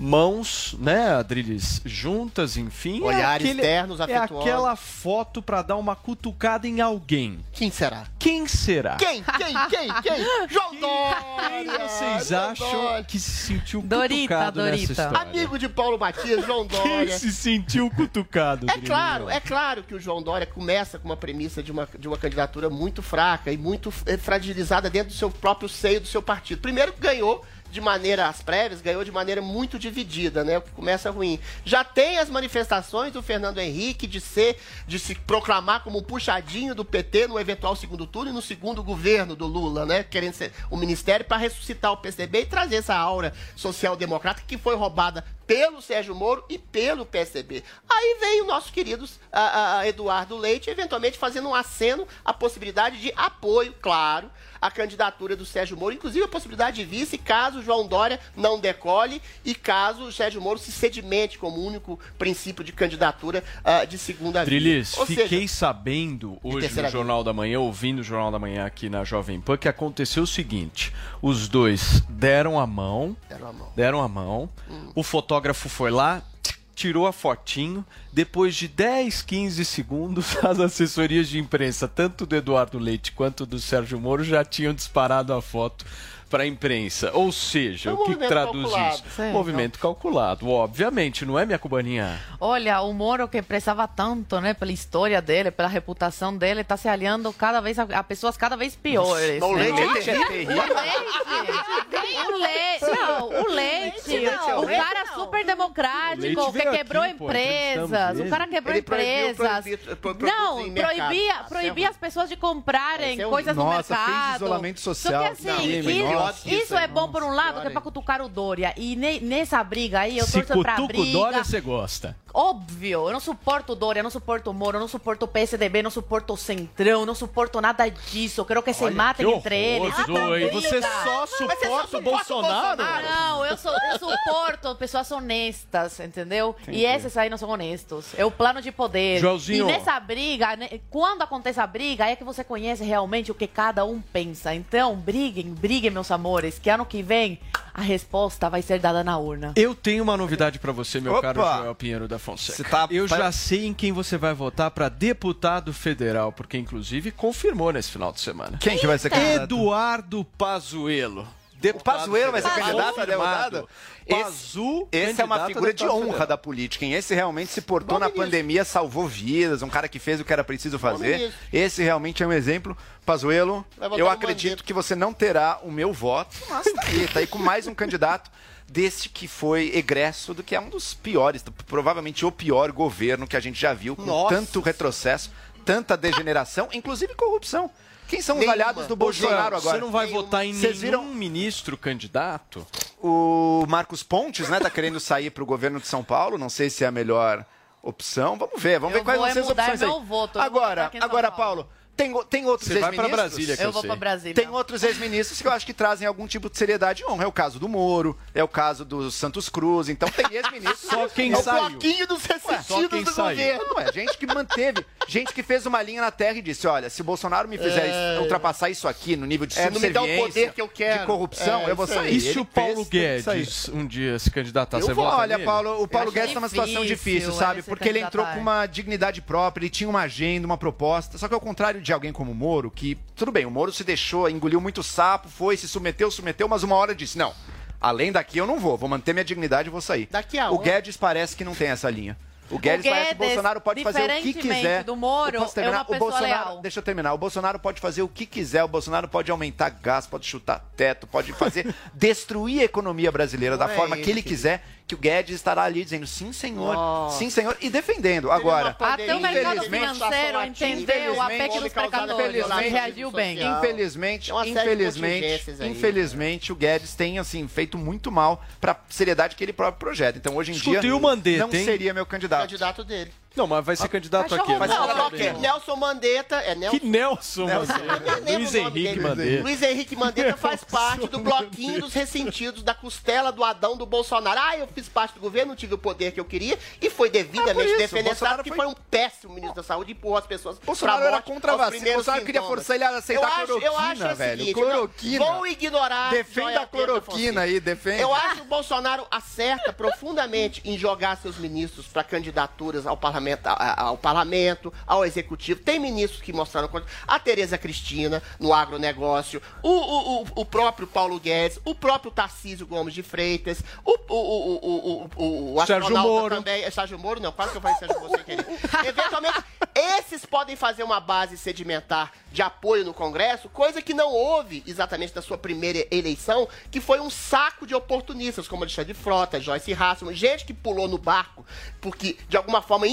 Mãos, né, Adriles, juntas, enfim. Olhares ternos, É afetuosos. aquela foto pra dar uma cutucada em alguém. Quem será? Quem será? Quem? Quem? Quem? Quem? João Quem Dória! vocês João acham Dória. que se sentiu Dorita, cutucado nessa Dorita. história? Amigo de Paulo Matias, João Quem Dória. se sentiu cutucado? É claro, é claro que o João Dória começa com uma premissa de uma, de uma candidatura muito fraca e muito eh, fragilizada dentro do seu próprio seio do seu partido. Primeiro ganhou de maneira às prévias, ganhou de maneira muito dividida, né? O que começa ruim. Já tem as manifestações do Fernando Henrique de ser, de se proclamar como puxadinho do PT no eventual segundo turno e no segundo governo do Lula, né? Querendo ser o ministério para ressuscitar o PSDB e trazer essa aura social-democrata que foi roubada pelo Sérgio Moro e pelo PSDB. Aí vem o nosso querido ah, Eduardo Leite, eventualmente fazendo um aceno à possibilidade de apoio, claro, à candidatura do Sérgio Moro, inclusive a possibilidade de vice, caso o João Dória não decole e caso o Sérgio Moro se sedimente como único princípio de candidatura de segunda via. Trilis, fiquei seja, sabendo hoje no Jornal da Manhã, ouvindo o Jornal da Manhã aqui na Jovem Pan, que aconteceu o seguinte: os dois deram a mão, Deram a mão. deram a mão, o fotógrafo foi lá, tirou a fotinho, depois de 10, 15 segundos, as assessorias de imprensa, tanto do Eduardo Leite quanto do Sérgio Moro, já tinham disparado a foto para a imprensa. Ou seja, É um o que traduz calculado. isso? Sim. movimento calculado, obviamente, não é minha cubaninha? Olha, o Moro que prezava tanto, né, pela história dele, pela reputação dele, está se aliando cada vez a, a pessoas cada vez piores. O né? leite é terrível. O leite, o leite, não, o leite, é o cara super democrático, que quebrou aqui, empresas. O cara quebrou Ele proibiu empresas. proibi- pro- produtos Não, proibia, Ah, proibia as pessoas de comprarem coisas no Nossa, fez mercado. isolamento social. Só que assim, Não, nossa. isso é bom por um lado, que é pra cutucar o Dória. E ne- nessa briga aí, eu Se torço pra cutuca o briga. Dória, você gosta. Óbvio, eu não suporto o Dória, eu não suporto o Moro, eu não suporto o PSDB, eu não suporto o Centrão, eu não suporto nada disso. Eu quero que se matem que entre eles. Você só suporta o Bolsonaro? Não, eu, sou, eu suporto pessoas honestas, entendeu? E esses aí não são honestos. É o plano de poder. Joãozinho. E nessa briga, né, quando acontece a briga, é que você conhece realmente o que cada um pensa. Então, briguem, briguem, meus amores, que ano que vem a resposta vai ser dada na urna. Eu tenho uma novidade pra você, meu Opa! caro Joel Pinheiro da Fonseca. Você tá- Eu já sei em quem você vai votar pra deputado federal, porque inclusive confirmou nesse final de semana. Quem que vai ser candidato? Eduardo Pazuello. O Pazuello vai ser candidato a deputado? Pazu, Esse, esse é uma figura de deputado honra federal. da política, hein? Esse realmente se portou Bom na ministro. pandemia, salvou vidas, um cara que fez o que era preciso fazer. Esse realmente é um exemplo. Pazuello, eu acredito que você não terá o meu voto, mas tá aí, tá aí com mais um candidato desse que foi egresso do que é um dos piores, provavelmente o pior governo que a gente já viu, com Nossa. tanto retrocesso, tanta degeneração, inclusive corrupção. Quem são os Nenhuma. aliados do Bolsonaro agora? Você não vai votar em Vocês nenhum viram ministro candidato? o Marcos Pontes, né, tá querendo sair pro governo de São Paulo, não sei se é a melhor opção. Vamos ver, vamos Eu ver quais vão ser as opções aí. voto, agora, agora, Paulo. Tem, o- tem outros Você vai pra ex-ministros? Brasília, que Eu eu vou pra Brasília. Tem outros ex-ministros que eu acho que trazem algum tipo de seriedade e honra. É o caso do Moro, é o caso do Santos Cruz. Então tem ex-ministros. Só quem é o saiu. Bloquinho dos ressentidos do saiu. governo. Não, é gente que manteve, gente que fez uma linha na terra e disse: olha, se o Bolsonaro me fizer isso- ultrapassar isso aqui no nível de É, não me dá o poder que eu quero. de corrupção, É, eu vou sair. E se o Paulo fez. Guedes um dia se candidatar, Eu você vou, vota olha, nele? Paulo, o Paulo Guedes tá numa situação difícil sabe? Porque ele entrou com uma dignidade própria, ele tinha uma agenda, uma proposta. Só que ao contrário de alguém como o Moro, que, tudo bem, o Moro se deixou, engoliu muito sapo, foi, se submeteu, submeteu, mas uma hora disse: não, além daqui eu não vou, vou manter minha dignidade e vou sair. Daqui a o Guedes parece que não tem essa linha. O Guedes, parece que o Guedes, Bolsonaro pode fazer o que quiser. do Moro, é terminar? uma o Bolsonaro, leal. deixa eu terminar. O Bolsonaro pode fazer o que quiser, o Bolsonaro pode aumentar gás, pode chutar teto, pode fazer destruir a economia brasileira da Não é forma que ele querido. quiser, que o Guedes estará ali dizendo sim, senhor, Nossa. sim, senhor, e defendendo. Agora, Até o mercado financeiro entendeu a PEC dos precadores e reagiu bem. Infelizmente, infelizmente, infelizmente, o Guedes tem assim feito muito mal para seriedade que ele próprio projeta. Então, hoje em dia, o Mandetta, não hein? seria meu candidato. Candidato dele. Não, mas vai ser candidato aqui. Vai ser candidato. Nelson Mandetta. É Nelson. Que Nelson, Não Mandetta. Luiz Henrique. Mandetta. Luiz Henrique Mandetta faz parte do bloquinho dos ressentidos da costela do Adão do Bolsonaro. Ah, eu fiz parte do governo, não tive o poder que eu queria e foi devidamente o defenestrado, Bolsonaro que foi- foi um péssimo ministro da saúde e empurrou as pessoas Bolsonaro pra era morte contra a vacina. Bolsonaro queria forçar ele a aceitar eu acho, eu cloroquina, acho o velho. seguinte, Cloroquina. Vou ignorar. Defenda a cloroquina aí, defende. Eu acho que o Bolsonaro acerta profundamente em jogar seus ministros para candidaturas ao parlamento, a- ao parlamento, ao executivo. Tem ministros que mostraram contra. A Tereza Cristina, no agronegócio, o, o, o, o próprio Paulo Guedes, o próprio Tarcísio Gomes de Freitas, o, o, o, o, o, o Sérgio astronauta Moro. também. É Sérgio Moro, não, quase que eu falei Sérgio Moro sem querer. Eventualmente, esses podem fazer uma base sedimentar de apoio no Congresso, coisa que não houve exatamente da sua primeira eleição, que foi um saco de oportunistas, como Alexandre Frota, Joyce Hasselman, gente que pulou no barco porque, de alguma forma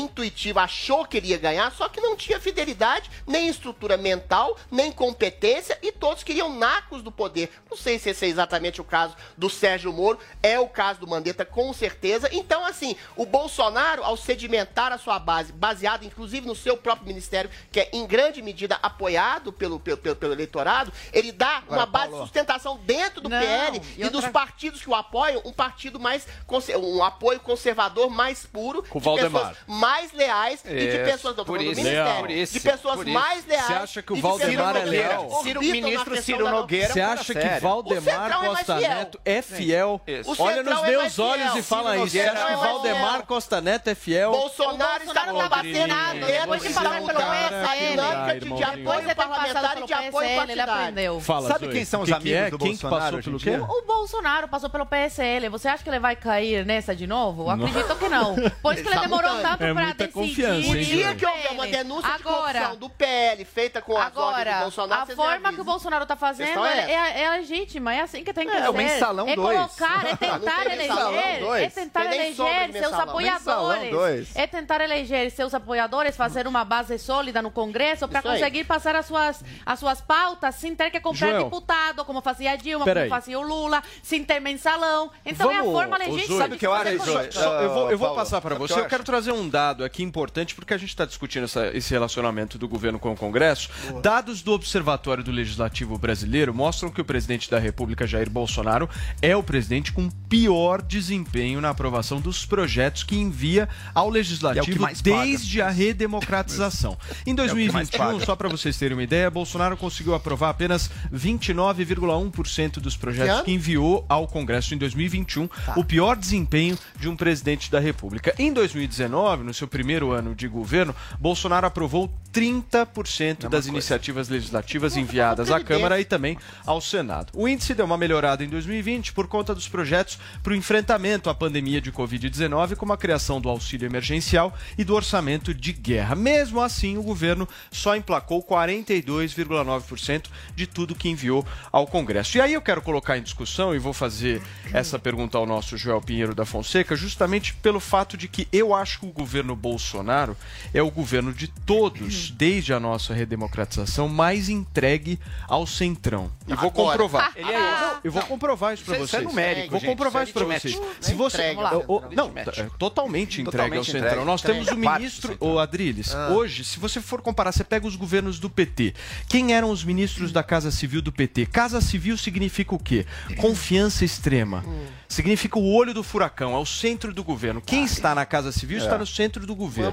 achou que ele ia ganhar, só que não tinha fidelidade, nem estrutura mental, nem competência, e todos queriam nacos do poder. Não sei se esse é exatamente o caso do Sérgio Moro, é o caso do Mandetta, com certeza. Então, assim, o Bolsonaro, ao sedimentar a sua base, baseado inclusive no seu próprio ministério, que é em grande medida apoiado pelo, pelo, pelo, pelo eleitorado, ele dá Agora, uma base Paulo. de sustentação dentro do Não, PL e e, outra- dos partidos que o apoiam, um partido mais um apoio conservador mais puro, Com o de Valdemar. pessoas mais mais leais e de é, pessoas do, por isso, Ministério. Leal. de pessoas isso, mais leais. Você acha que o Valdemar é leal? Ciro, ministro Ciro Nogueira. Você acha que Valdemar Costa Neto é fiel? Olha nos é meus olhos e fala isso. Você acha que é Valdemar Costa Neto é fiel? Bolsonaro está na a depois de falar pelo dinâmica De apoio parlamentar né, e de apoio partidário. Sabe quem são os amigos do Bolsonaro? O Bolsonaro passou pelo PSL. Você acha que ele vai cair nessa de novo? Acredito que não. Pois que ele demorou tanto pra muita confiança. O dia que houver uma denúncia agora, de corrupção do PL feita com a agora, do Bolsonaro, a forma que o Bolsonaro tá fazendo é é, é, é, legítima, é assim que tem que é, ser. É o mensalão 2. É colocar, é tentar eleger, é tentar eleger seus apoiadores. É tentar eleger seus apoiadores, fazer uma base sólida no Congresso para conseguir passar as suas, as suas pautas sem ter que comprar Joel. deputado, como fazia Dilma, como fazia o Lula, sem ter mensalão. Então Vamos, é a forma legítima. Sabe o que eu acho? É, eu vou, eu vou passar para você. Eu quero trazer um dado aqui importante, porque a gente está discutindo essa, esse relacionamento do governo com o Congresso. Boa. Dados do Observatório do Legislativo Brasileiro mostram que o presidente da República, Jair Bolsonaro, é o presidente com pior desempenho na aprovação dos projetos que envia ao Legislativo é desde a redemocratização. Em 2021, é só para vocês terem uma ideia, Bolsonaro conseguiu aprovar apenas 29,1% dos projetos que, que enviou ao Congresso em 2021, tá. o pior desempenho de um presidente da República. Em 2019, no seu primeiro ano de governo, Bolsonaro aprovou 30% das iniciativas legislativas enviadas à Câmara e também ao Senado. O índice deu uma melhorada em 2020 por conta dos projetos para o enfrentamento à pandemia de Covid-19, como a criação do auxílio emergencial e do orçamento de guerra. Mesmo assim, o governo só emplacou 42,9% de tudo que enviou ao Congresso. E aí eu quero colocar em discussão e vou fazer essa pergunta ao nosso Joel Pinheiro da Fonseca, justamente pelo fato de que eu acho que o governo Bolsonaro é o governo de todos, uhum. desde a nossa redemocratização, mais entregue ao centrão. E vou Agora. comprovar. Ele é. Ah. Eu vou Não. comprovar isso para é vocês. isso é numérico, Vou gente. comprovar Isso para é vocês. Se Não você. entregue. Não, é totalmente entregue ao entregue. centrão. Nós Entregue temos o ministro, centrão. o Adriles. Ah. Hoje, se você for comparar, você pega os governos do PT. Quem eram os ministros da Casa Civil do PT? Casa Civil significa o quê? Confiança extrema. Hum significa o olho do furacão, é o centro do governo. Quem ah, está na Casa Civil é. está no centro do governo.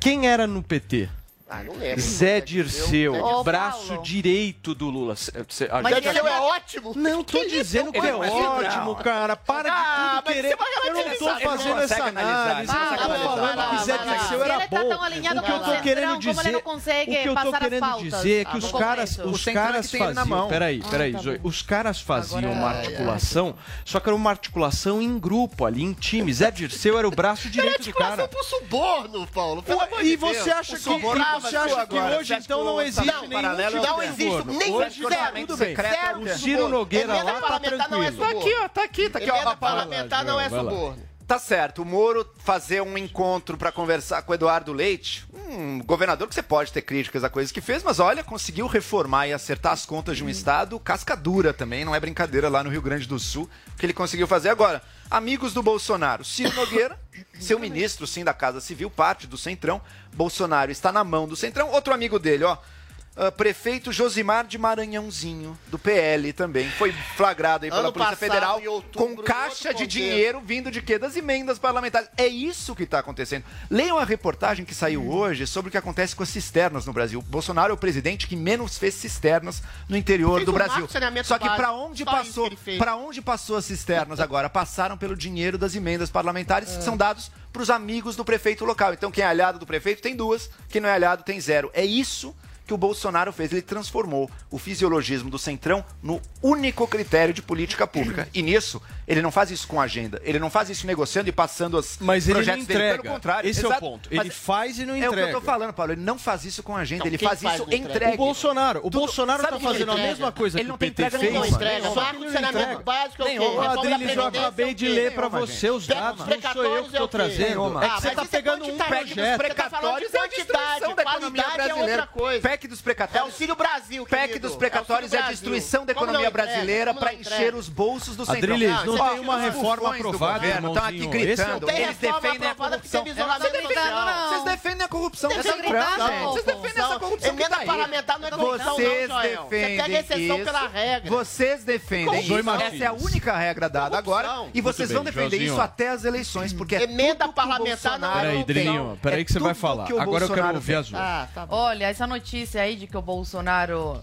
Quem era no PT? Ah, não. Zé Dirceu, Zé Dirceu. braço direito do Lula. Cê, mas Zé Dirceu é ótimo. Não tô que dizendo que é, é ótimo, cara. Para ah, de tudo querer. Eu não tô fazendo essa análise. Eu não tô falando que Zé Dirceu era bom. O que eu tô querendo dizer, o que eu tô querendo dizer é que os caras, os caras faziam. Peraí, peraí, Zoe. Os caras faziam uma articulação, só que era uma articulação em grupo ali, em time. Zé Dirceu era o braço direito do cara. Era articulação pro suborno, Paulo. E você acha que eu Você acha agora. Então, que hoje então não existe não, paralelo tipo é Não existe nem hoje, zero. Tudo. Zero o Ciro Nogueira lá tá tranquilo. Tá aqui, ó, tá aqui, tá aqui. Parlamentar não é suborno. Tá certo, o Moro fazer um encontro para conversar com o Eduardo Leite, um governador que você pode ter críticas a coisas que fez, mas olha, conseguiu reformar e acertar as contas de um uhum. estado cascadura também, não é brincadeira lá no Rio Grande do Sul, que ele conseguiu fazer agora. Amigos do Bolsonaro, Ciro Nogueira, seu ministro sim da Casa Civil, parte do Centrão, Bolsonaro está na mão do Centrão, outro amigo dele, ó, Uh, prefeito Josimar de Maranhãozinho, do PL também, foi flagrado aí pela ano Polícia Federal outubro, com caixa de dinheiro vindo de quê? Das emendas parlamentares. É isso que está acontecendo. Leiam a reportagem que saiu hum. hoje sobre o que acontece com as cisternas no Brasil. Bolsonaro é o presidente que menos fez cisternas no interior fez do um Brasil. Só que para onde passou, para onde passou as cisternas agora? Passaram pelo dinheiro das emendas parlamentares é. que são dados para os amigos do prefeito local. Então quem é aliado do prefeito tem duas, quem não é aliado tem zero. É isso que que o Bolsonaro fez. Ele transformou o fisiologismo do Centrão no único critério de política pública. E nisso, ele não faz isso com agenda. Ele não faz isso negociando e passando os Mas projetos ele não entrega. Dele. Pelo contrário. Esse exato. é o ponto. Ele Mas faz e não entrega. É o que eu tô falando, Paulo. Ele não faz isso com agenda. Então ele faz, faz isso entrega. entregue. O Bolsonaro. O Tudo. Bolsonaro tá Sabe tá fazendo a mesma coisa ele que o PT entrega, fez. Ele não entrega. Só que ele não entrega. Básico, é o quê? É Adriles, eu acabei de ler para você os dados. Não sou eu que tô é trazendo. Ah, é que você tá é pegando um projeto. Você tá falando de quantidade. Qualidade é outra coisa. PEC dos precatórios. É auxílio Brasil, querido. PEC dos precatórios é, é a destruição da economia brasileira para é? encher os bolsos do centrão. Adriles, ah, não, não tem uma reforma aprovada. Estão aqui gritando. Eles defendem a corrupção. Vocês defendem a corrupção. Vocês é defendem essa corrupção. Emenda tá parlamentar não é corrupção, Vocês defendem Você pega exceção pela regra. Vocês defendem isso. Essa é a única regra dada agora. E vocês vão defender isso até as eleições, porque é Emenda parlamentar não é corrupção. Peraí, Drinho. Peraí que você vai falar. Agora eu quero ouvir as duas. Ah, tá Olha, essa notícia notícia aí de que o Bolsonaro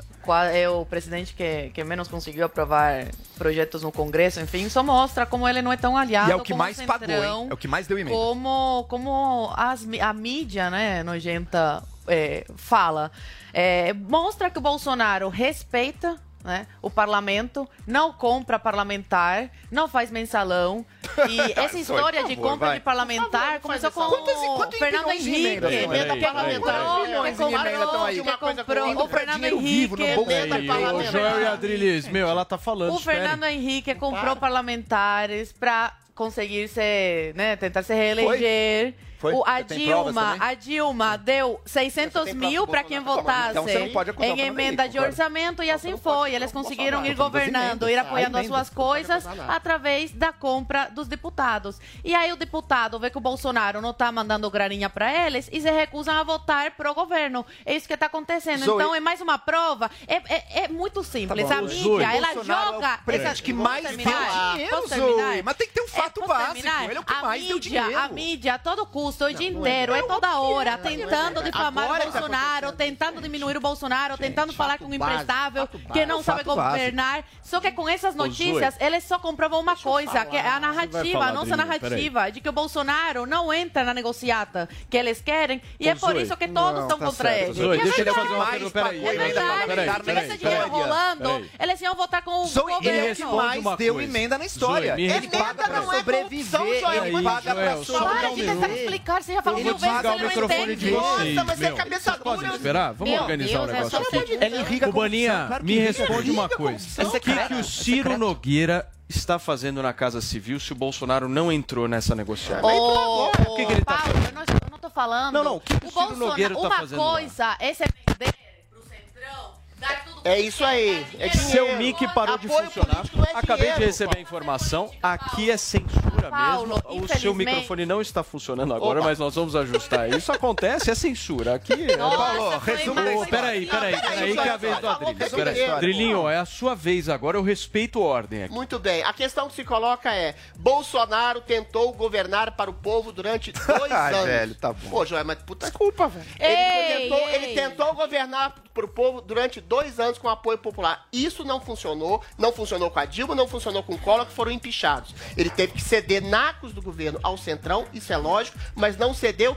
é o presidente que, que menos conseguiu aprovar projetos no Congresso, enfim, só mostra como ele não é tão aliado. E é o que mais Centrão, pagou, hein? É o que mais deu emenda. Como, como as, a mídia, né, nojenta, é, fala. É, mostra que o Bolsonaro respeita né, o parlamento, não compra parlamentar, não faz mensalão. E essa história de compra vai. de parlamentar favor, começou com. Quantas- o Fernando Henrique, emendas estão aí? que Peraí, comprou, peraí, que bilhões em emendas estão comprou, aí. que Uma coisa comprou com- o Fernando Henrique. bolso É, e o Joel e Adrilis, meu, ela tá falando. O. Fernando Henrique comprou parlamentares para conseguir ser, né, tentar se reeleger. Foi? O, a, Dilma, a Dilma deu 600 mil para quem votasse Então você não pode acusar o em emenda de orçamento e assim foi. Eles conseguiram ir governando, ir apoiando as suas coisas através da compra dos deputados. E aí o deputado vê que o Bolsonaro não tá mandando graninha para eles e se recusam a votar pro governo. É isso que tá acontecendo. Então é mais uma prova. É, é, é muito simples. Tá a mídia, ela Bolsonaro é o joga... essa- que mais deu dinheiro? Mas tem que ter um fato posso básico. Ele é o que a mais deu mídia, dinheiro. A mídia, a todo custo, o dia inteiro, é toda hora, tentando difamar o tá Bolsonaro, tentando diminuir o Bolsonaro, tentando falar com o imprestável, que não sabe governar. Só que com essas notícias, eles só comprovam uma coisa, que é a narrativa, a nossa narrativa, de que o Bolsonaro não entra na negociata que eles querem, e é por isso que todos Não, estão tá contra ele. É deixa verdade. fazer uma pergunta. Peraí, É verdade, peraí, se tivesse peraí, esse dinheiro rolando, eles iam votar com o governo. ele uma deu emenda na história. Ele pra uma coisa. sobreviver, Joel, ele paga pra sobreviver. Explicar, você já falou Eu mil vou vezes, desligar o ele não microfone entende. de vocês. Nossa, mas você é meu. cabeça Vocês podem dura. esperar? Vamos Meu organizar o Deus, é negócio só aqui. Ele irriga O corrupção, claro que me responde uma coisa. corrupção, O que, que o Ciro Nogueira está fazendo na Casa Civil se o Bolsonaro não entrou nessa negociação? Ô, O que que ele tá Paulo, eu não, eu não tô falando. Não, não, o que que o Ciro Bolsonaro- Nogueira tá Uma fazendo lá? coisa é você vender pro Centrão, dar tudo É isso aí. É Seu dinheiro. mic parou de funcionar. é Acabei de receber a informação. Aqui é censura Paulo, mesmo. O seu microfone não está funcionando agora, Opa. mas nós vamos ajustar. Isso acontece, é censura. Aqui. Nossa, Paulo, resumo Ô, peraí, peraí, peraí, que é a vez do inteiro. Drilinho, é a sua vez agora, eu respeito a ordem aqui. Muito bem. A questão que se coloca é: Bolsonaro tentou governar para o povo durante dois Ai, anos. velho, tá bom. Pô, Joel, mas puta desculpa, velho. Ei, ele, tentou, ei. ele tentou governar para o povo durante dois anos com apoio popular. Isso não funcionou. Não funcionou com a Dilma, não funcionou com o Collor, que foram empichados. Ele teve que ceder nacos do governo ao Centrão, isso é lógico, mas não cedeu.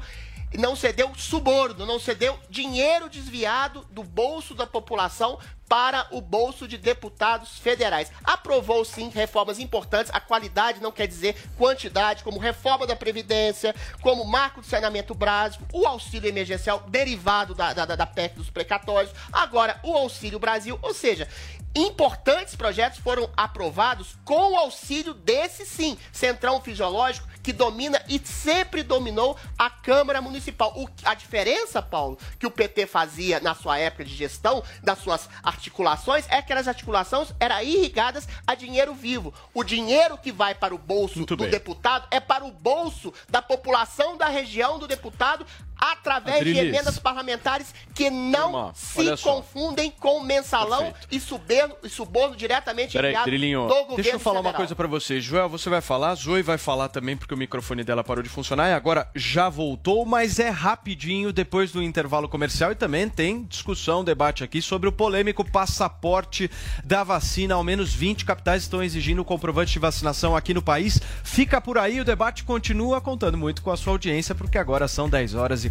Não cedeu suborno, não cedeu dinheiro desviado do bolso da população para o bolso de deputados federais. Aprovou sim reformas importantes. A qualidade não quer dizer quantidade, como reforma da Previdência, como marco de saneamento básico, o auxílio emergencial derivado da, da, da PEC dos precatórios, agora o Auxílio Brasil, ou seja, importantes projetos foram aprovados com o auxílio desse sim, Centrão Fisiológico, que domina e sempre dominou a Câmara Municipal. O, a diferença, Paulo, que o PT fazia na sua época de gestão, das suas articulações, é que aquelas articulações eram irrigadas a dinheiro vivo. O dinheiro que vai para o bolso Muito do bem. deputado é para o bolso da população da região do deputado através de emendas parlamentares que não Turma, se confundem com mensalão Perfeito. e suborno, e suborno diretamente Peraí, enviado Drilinho, do governo deixa eu falar uma federal. coisa pra você. Joel, você vai falar, Zoe vai falar também, porque o microfone dela parou de funcionar e agora já voltou, mas é rapidinho depois do intervalo comercial e também tem discussão, debate aqui sobre o polêmico passaporte da vacina. Ao menos 20 capitais estão exigindo o comprovante de vacinação aqui no país. Fica por aí, o debate continua contando muito com a sua audiência, porque agora são 10 horas e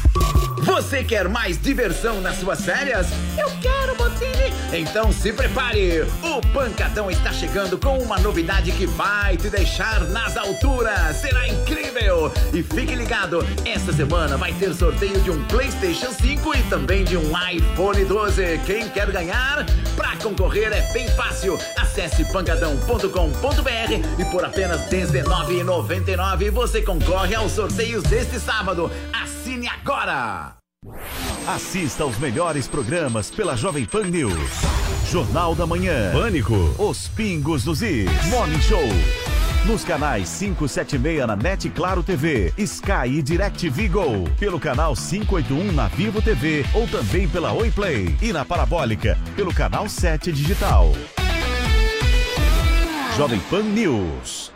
Você quer mais diversão nas suas férias? Eu quero, Botini! Então se prepare! O Pancadão está chegando com uma novidade que vai te deixar nas alturas! Será incrível! E fique ligado, esta semana vai ter sorteio de um PlayStation 5 e também de um iPhone 12. Quem quer ganhar? Pra concorrer é bem fácil. Acesse pancadão.com.br e por apenas R$19,99 você concorre aos sorteios deste sábado. Assine agora! Assista aos melhores programas pela Jovem Pan News. Jornal da Manhã. Pânico. Os Pingos dos Is. Morning Show. Nos canais 576 na NET Claro TV, Sky e DirecTV Go. Pelo canal 581 na Vivo TV ou também pela Oi Play. E na Parabólica, pelo canal 7 Digital. Jovem Pan News.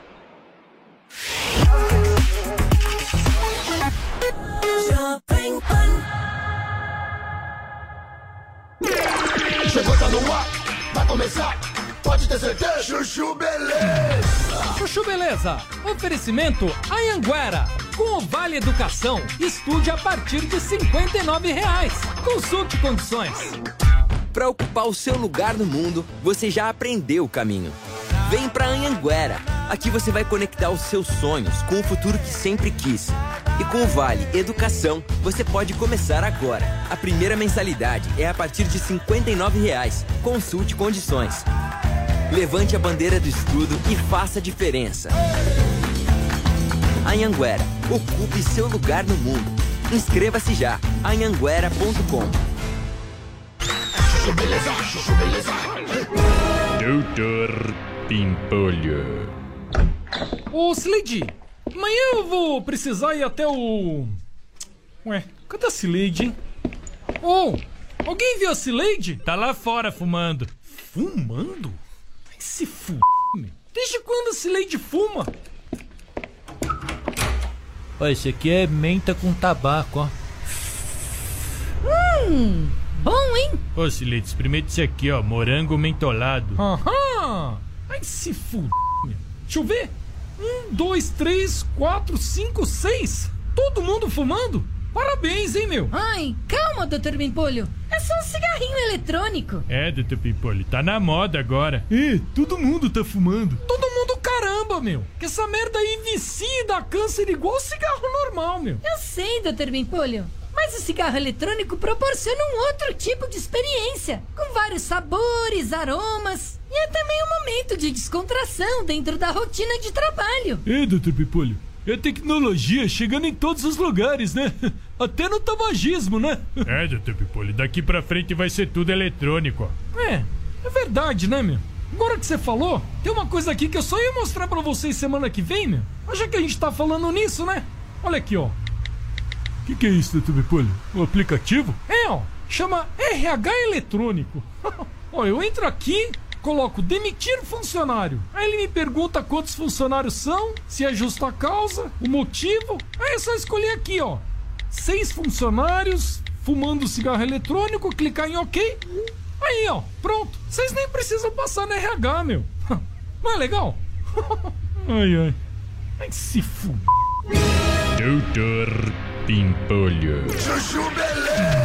Chuchu Beleza. Chuchu Beleza, oferecimento Anhanguera. Com o Vale Educação, estude a partir de 59 reais. Consulte condições. Para ocupar o seu lugar no mundo, você já aprendeu o caminho. Vem pra Anhanguera. Aqui você vai conectar os seus sonhos com o futuro que sempre quis. E com o Vale Educação, você pode começar agora. A primeira mensalidade é a partir de 59 reais. Consulte condições. Levante a bandeira do estudo e faça a diferença. Anhanguera, ocupe seu lugar no mundo. Inscreva-se já. anhanguera.com Chuchu Beleza, Chuchu Beleza. Doutor Pimpolho. Ô, Sileide, amanhã eu vou precisar ir até o. Ué, cadê a Sileide, hein? Ô, alguém viu a Sileide? Tá lá fora fumando. Fumando? Se f. meu. Desde quando a Sileide fuma? Ó, esse aqui é menta com tabaco, ó. Hum, bom, hein? Ô, Silete, experimente esse aqui, ó. Morango mentolado. Aham! Ai, se f. meu. Deixa eu ver. Um, dois, três, quatro, cinco, seis. Todo mundo fumando? Parabéns, hein, meu? Ai, calma, doutor Bimpolho. É só um cigarrinho eletrônico. É, doutor Pimpolho, tá na moda agora. Ih, todo mundo tá fumando. Todo mundo caramba, meu. Que essa merda aí vicia e dá câncer igual cigarro normal, meu. Eu sei, doutor Bimpolho. Mas o cigarro eletrônico proporciona um outro tipo de experiência, com vários sabores, aromas. E é também um momento de descontração dentro da rotina de trabalho. É, doutor É tecnologia chegando em todos os lugares, né? Até no tabagismo, né? É, doutor Pimpolho. Daqui pra frente vai ser tudo eletrônico, ó. É, é verdade, né, meu? Agora que você falou, tem uma coisa aqui que eu só ia mostrar pra vocês semana que vem, meu. Já que a gente tá falando nisso, né? Olha aqui, ó. O que, que é isso, doutor Pimpolho? O aplicativo? É, ó. Chama RH eletrônico. ó, eu entro aqui, coloco demitir funcionário. Aí ele me pergunta quantos funcionários são, se é justa causa, o motivo. Aí é só escolher aqui, ó. Seis funcionários, fumando cigarro eletrônico, clicar em OK. Aí, ó, pronto. Vocês nem precisam passar no RH, meu. Não é legal? Ai, ai. Ai, se f... Doutor Pimpolho. Chuchu Beleza.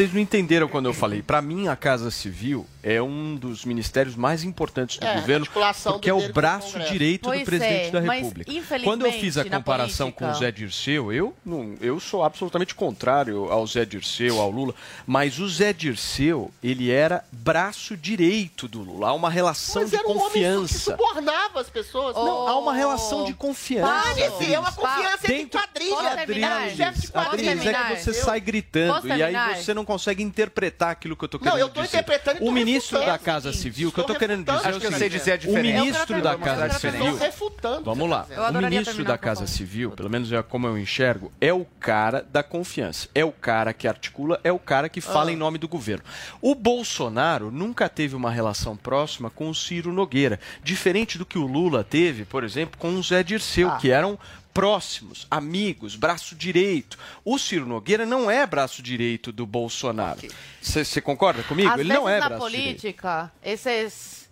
Vocês não entenderam quando eu falei. Pra mim, a Casa Civil é um dos ministérios mais importantes do É, governo, porque é o braço direito Pois do presidente é, da mas, República. infelizmente, Quando eu fiz a comparação com o política- Zé Dirceu, eu, não, eu sou absolutamente contrário ao Zé Dirceu, ao Lula, mas o Zé Dirceu, ele era braço direito do Lula. Há uma relação Mas de era um homem que confiança. subornava as pessoas. Não, há uma relação de confiança. Pare, é uma confiança entre Dentro- quadrilha. Adriles, Chefe de quadrilha. Adriles, é que você sai gritando e aí você não consegue interpretar aquilo que eu Não, querendo eu tô dizer. interpretando e o ministro refutando da Casa o Civil, o que eu estou querendo dizer é o Acho que eu sei dizer a o diferença. ministro Eu da Casa. Civil, Estou vamos lá, Eu o ministro da Casa Civil, pelo menos é como eu enxergo, é o cara da confiança, é o cara que articula, é o cara que fala Ah. em nome do governo. O Bolsonaro nunca teve uma relação próxima com o Ciro Nogueira, diferente do que o Lula teve, por exemplo, com o Zé Dirceu, Ah. que eram próximos, amigos, braço direito. O Ciro Nogueira não é braço direito do Bolsonaro. Você concorda comigo? Às Ele não é na braço direito. política, esses,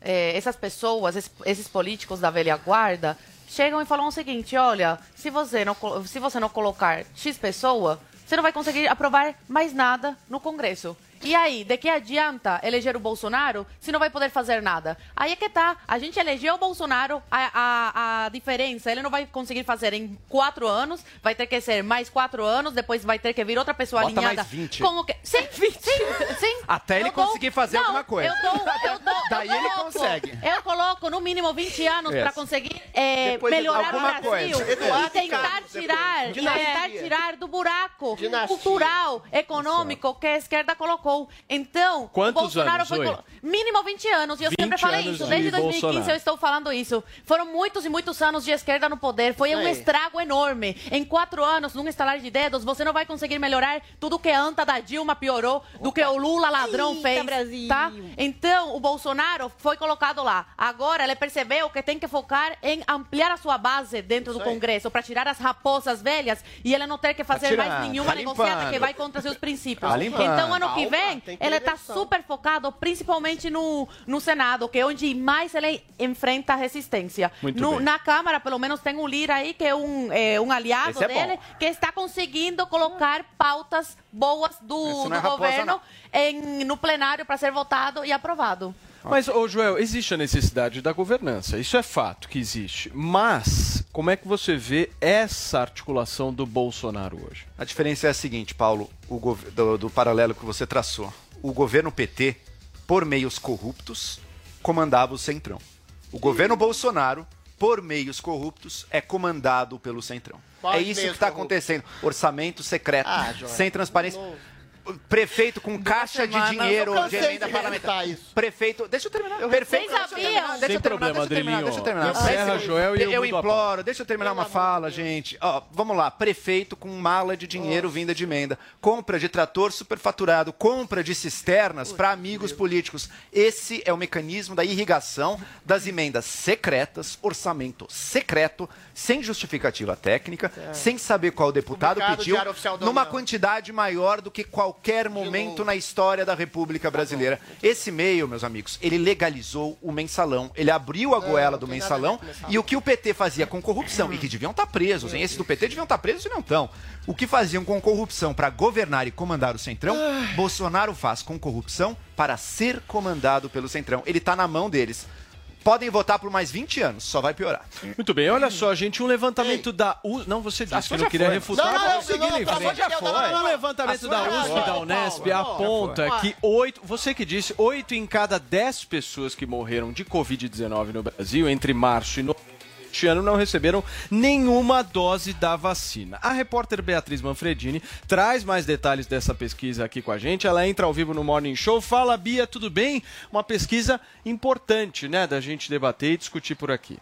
é, essas pessoas, esses, esses políticos da velha guarda, chegam e falam o seguinte: olha, se você não, se você não colocar X pessoa, você não vai conseguir aprovar mais nada no Congresso. E aí, de que adianta eleger o Bolsonaro se não vai poder fazer nada? Aí é que tá. A gente elegeu o Bolsonaro, a, a, a diferença, ele não vai conseguir fazer em quatro anos, vai ter que ser mais quatro anos, depois vai ter que vir outra pessoa Bota alinhada. mais 20. Como que... Sim, sim, sim. Até ele Eu dou- conseguir fazer Não, alguma coisa. Eu dou, eu dou, Daí eu ele coloco- consegue. Eu coloco no mínimo 20 anos para conseguir é, melhorar o alguma Brasil coisa. e Eduardo tentar Carlos, tirar, depois. e tentar tirar do buraco Dinastia. cultural, econômico que a esquerda colocou. Então, Quantos o Bolsonaro anos, foi colo- mínimo 20 anos. E eu 20 sempre falei isso. de Desde 2015 Bolsonaro. eu estou falando isso. Foram muitos e muitos anos de esquerda no poder. Foi um estrago enorme. Em quatro anos, num estalar de dedos, você não vai conseguir melhorar tudo que a anta da Dilma piorou, do que o Lula ladrão Eita, fez. Brasil. Tá? Então, o Bolsonaro foi colocado lá. Agora, ele percebeu que tem que focar em ampliar a sua base dentro do Congresso para tirar as raposas velhas e ele não ter que fazer tirar, mais nenhuma tá limpando. que vai contra seus princípios. Tá então, ano que vem, que ele está super focado, principalmente no, no Senado, que é onde mais ele enfrenta resistência. Muito No- bem. na Câmara, pelo menos, tem um Lira aí, que é um, é, um aliado é bom. dele, que está conseguindo colocar pautas boas do, do é raposa, governo em, no plenário para ser votado e aprovado. Mas, ô Joel, existe a necessidade da governança. Isso é fato que existe. Mas, como é que você vê essa articulação do Bolsonaro hoje? A diferença é a seguinte, Paulo, do, do paralelo que você traçou. O governo PT, por meios corruptos, comandava o Centrão. O governo Bolsonaro, por meios corruptos, é comandado pelo Centrão. Quais é isso que está acontecendo. Orçamento secreto, Ah, sem transparência. Prefeito com caixa de semana, dinheiro de emenda de parlamentar. isso. Prefeito. Deixa eu terminar. Eu Perfeito. Vocês Deixa eu terminar, deixa Sem eu terminar, deixa eu terminar, Adrilinho. deixa eu terminar. Encerra, Joel, e eu eu imploro, deixa eu terminar uma fala, gente. Ó, vamos lá, prefeito com mala de dinheiro vinda de emenda, compra de trator superfaturado, compra de cisternas para amigos políticos. Esse é o mecanismo da irrigação das emendas secretas, orçamento secreto, sem justificativa técnica, sem saber qual deputado pediu, numa quantidade maior do que qualquer momento na história da República Brasileira. Esse meio, meus amigos, ele legalizou o mensalão, ele abriu a goela do mensalão e o que o PT fazia com corrupção, e que deviam estar presos, hein? Esses do PT deviam estar presos e não estão. O que faziam com corrupção para governar e comandar o Centrão, Bolsonaro faz com corrupção para ser comandado pelo Centrão. Ele está na mão deles. Podem votar por mais 20 anos, só vai piorar. Muito bem, olha só, gente, um levantamento da USP. Não, você disse que não já queria foi. refutar, Não, não, não, seguir não, em frente. não, não. Um levantamento da já USP e foi, da Unesp aponta já foi. que oito, você que disse, oito em cada dez pessoas que morreram de Covid-19 no Brasil entre março e novembro deste ano não receberam nenhuma dose da vacina. A repórter Beatriz Manfredini traz mais detalhes dessa pesquisa aqui com a gente. Ela entra ao vivo no Morning Show. Fala, Bia, tudo bem? Uma pesquisa importante, né, da gente debater e discutir por aqui.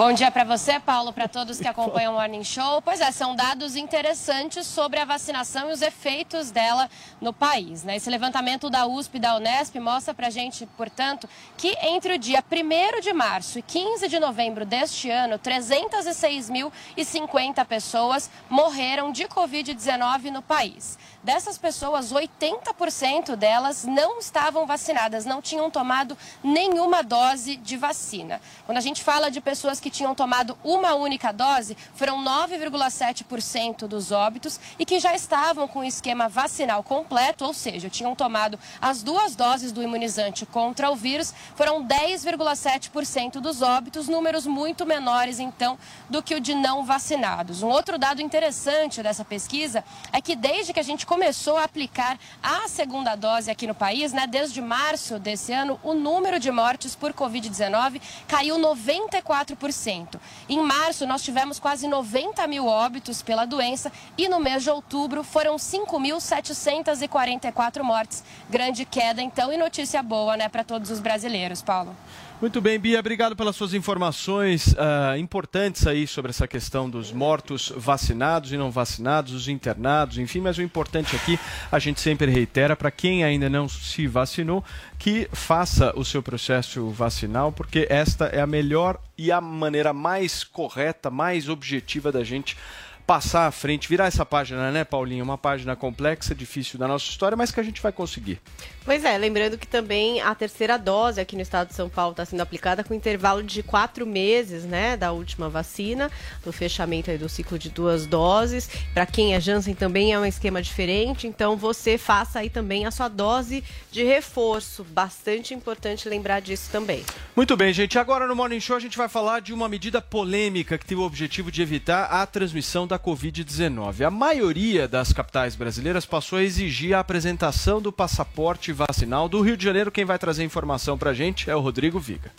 Bom dia para você, Paulo, para todos que acompanham o Morning Show. Pois é, são dados interessantes sobre a vacinação e os efeitos dela no país. Né? Esse levantamento da USP e da Unesp mostra para a gente, portanto, que entre o dia 1 de março e 15 de novembro deste ano, 306.050 pessoas morreram de Covid-19 no país. Dessas pessoas, 80% delas não estavam vacinadas, não tinham tomado nenhuma dose de vacina. Quando a gente fala de pessoas que tinham tomado uma única dose, foram 9,7% dos óbitos e que já estavam com o esquema vacinal completo, ou seja, tinham tomado as duas doses do imunizante contra o vírus, foram 10,7% dos óbitos, números muito menores, então, do que o de não vacinados. Um outro dado interessante dessa pesquisa é que desde que a gente começou a aplicar a segunda dose aqui no país, né, desde março desse ano, o número de mortes por Covid-19 caiu 94%. Em março, nós tivemos quase 90 mil óbitos pela doença e no mês de outubro foram 5.744 mortes. Grande queda, então, e notícia boa, né, para todos os brasileiros, Paulo. Muito bem, Bia, obrigado pelas suas informações ah, importantes aí sobre essa questão dos mortos vacinados e não vacinados, os internados, enfim, mas o importante aqui, a gente sempre reitera, para quem ainda não se vacinou, que faça o seu processo vacinal, porque esta é a melhor e a maneira mais correta, mais objetiva da gente passar à frente, virar essa página, né, Paulinho? Uma página complexa, difícil da nossa história, mas que a gente vai conseguir. Pois é, lembrando que também a terceira dose aqui no estado de São Paulo está sendo aplicada com intervalo de quatro meses, né, da última vacina, do fechamento aí do ciclo de duas doses. Para quem é Janssen também é um esquema diferente, então você faça aí também a sua dose de reforço. Bastante importante lembrar disso também. Muito bem, gente. Agora no Morning Show a gente vai falar de uma medida polêmica que teve o objetivo de evitar a transmissão da Covid-19. A maioria das capitais brasileiras passou a exigir a apresentação do passaporte vacinal. Do Rio de Janeiro, quem vai trazer informação pra gente é o Rodrigo Viga.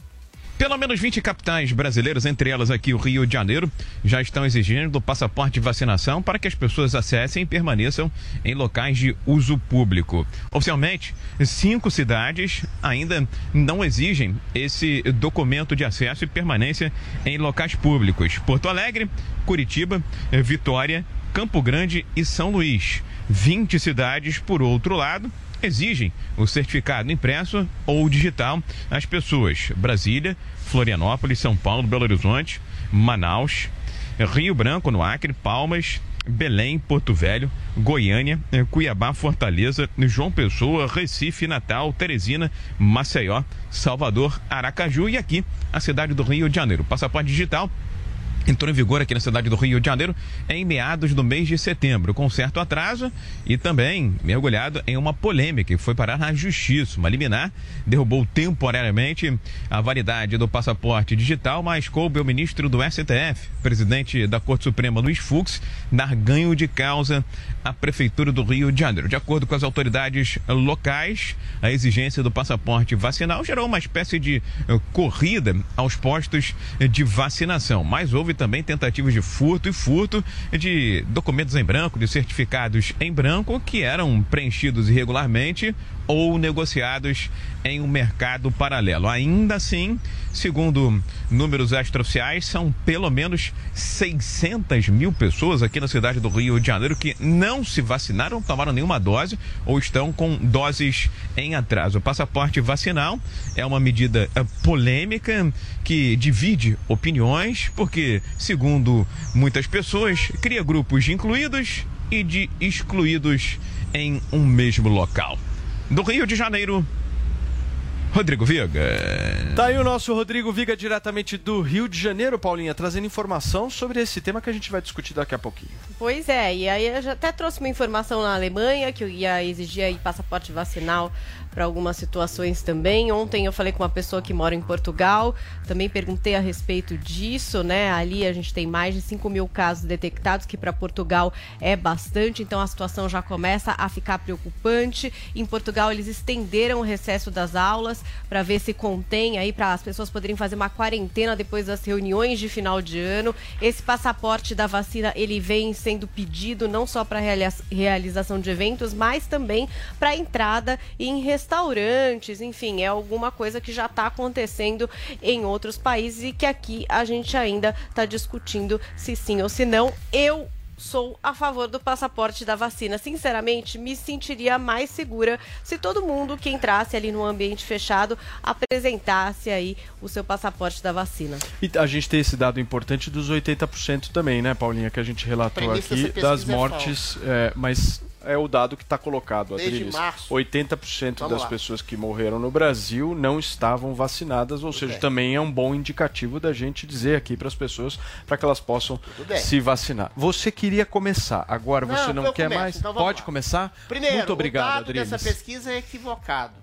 Pelo menos 20 capitais brasileiras, entre elas aqui o Rio de Janeiro, já estão exigindo o passaporte de vacinação para que as pessoas acessem e permaneçam em locais de uso público. Oficialmente, cinco cidades ainda não exigem esse documento de acesso e permanência em locais públicos: Porto Alegre, Curitiba, Vitória, Campo Grande e São Luís. 20 cidades, por outro lado, exigem o certificado impresso ou digital às pessoas. Brasília, Florianópolis, São Paulo, Belo Horizonte, Manaus, Rio Branco, no Acre, Palmas, Belém, Porto Velho, Goiânia, Cuiabá, Fortaleza, João Pessoa, Recife, Natal, Teresina, Maceió, Salvador, Aracaju e aqui a cidade do Rio de Janeiro. Passaporte digital entrou em vigor aqui na cidade do Rio de Janeiro em meados do mês de setembro, com certo atraso e também mergulhado em uma polêmica que foi parar na justiça. Uma liminar derrubou temporariamente a validade do passaporte digital, mas coube ao ministro do STF, presidente da Corte Suprema Luiz Fux, dar ganho de causa à Prefeitura do Rio de Janeiro. De acordo com as autoridades locais, a exigência do passaporte vacinal gerou uma espécie de eh, corrida aos postos de vacinação, mas houve também tentativas de furto e furto de documentos em branco, de certificados em branco que eram preenchidos irregularmente ou negociados em um mercado paralelo. Ainda assim, segundo números extraoficiais, são pelo menos 600 mil pessoas aqui na cidade do Rio de Janeiro que não se vacinaram, tomaram nenhuma dose ou estão com doses em atraso. O passaporte vacinal é uma medida eh, polêmica que divide opiniões, porque, segundo muitas pessoas, cria grupos de incluídos e de excluídos em um mesmo local. Do Rio de Janeiro, Rodrigo Viga. Tá aí o nosso Rodrigo Viga, diretamente do Rio de Janeiro, Paulinha, trazendo informação sobre esse tema que a gente vai discutir daqui a pouquinho. Pois é, e aí eu já até trouxe uma informação na Alemanha que eu ia exigir aí passaporte vacinal para algumas situações também. Ontem eu falei com uma pessoa que mora em Portugal, também perguntei a respeito disso, né? Ali a gente tem mais de 5 mil casos detectados, que para Portugal é bastante, então a situação já começa a ficar preocupante. Em Portugal eles estenderam o recesso das aulas para ver se contém aí para as pessoas poderem fazer uma quarentena depois das reuniões de final de ano. Esse passaporte da vacina ele vem sendo pedido não só para realização de eventos, mas também para entrada em restaurantes, enfim, é alguma coisa que já está acontecendo em outros países e que aqui a gente ainda está discutindo se sim ou se não. Eu sou a favor do passaporte da vacina. Sinceramente, me sentiria mais segura se todo mundo que entrasse ali no ambiente fechado apresentasse aí o seu passaporte da vacina. E a gente tem esse dado importante dos 80% também, né, Paulinha, que a gente relatou aqui das é mortes, é, mas é o dado que está colocado. Desde Adriles. março. 80% Vamos das lá. pessoas que morreram no Brasil não estavam vacinadas, ou seja, bem. também é um bom indicativo da gente dizer aqui para as pessoas para que elas possam se vacinar. Você queria começar, agora Não, você não quer começo, mais? então Pode lá. começar? Primeiro, Muito obrigado, o dado Adriles. dessa pesquisa é equivocado.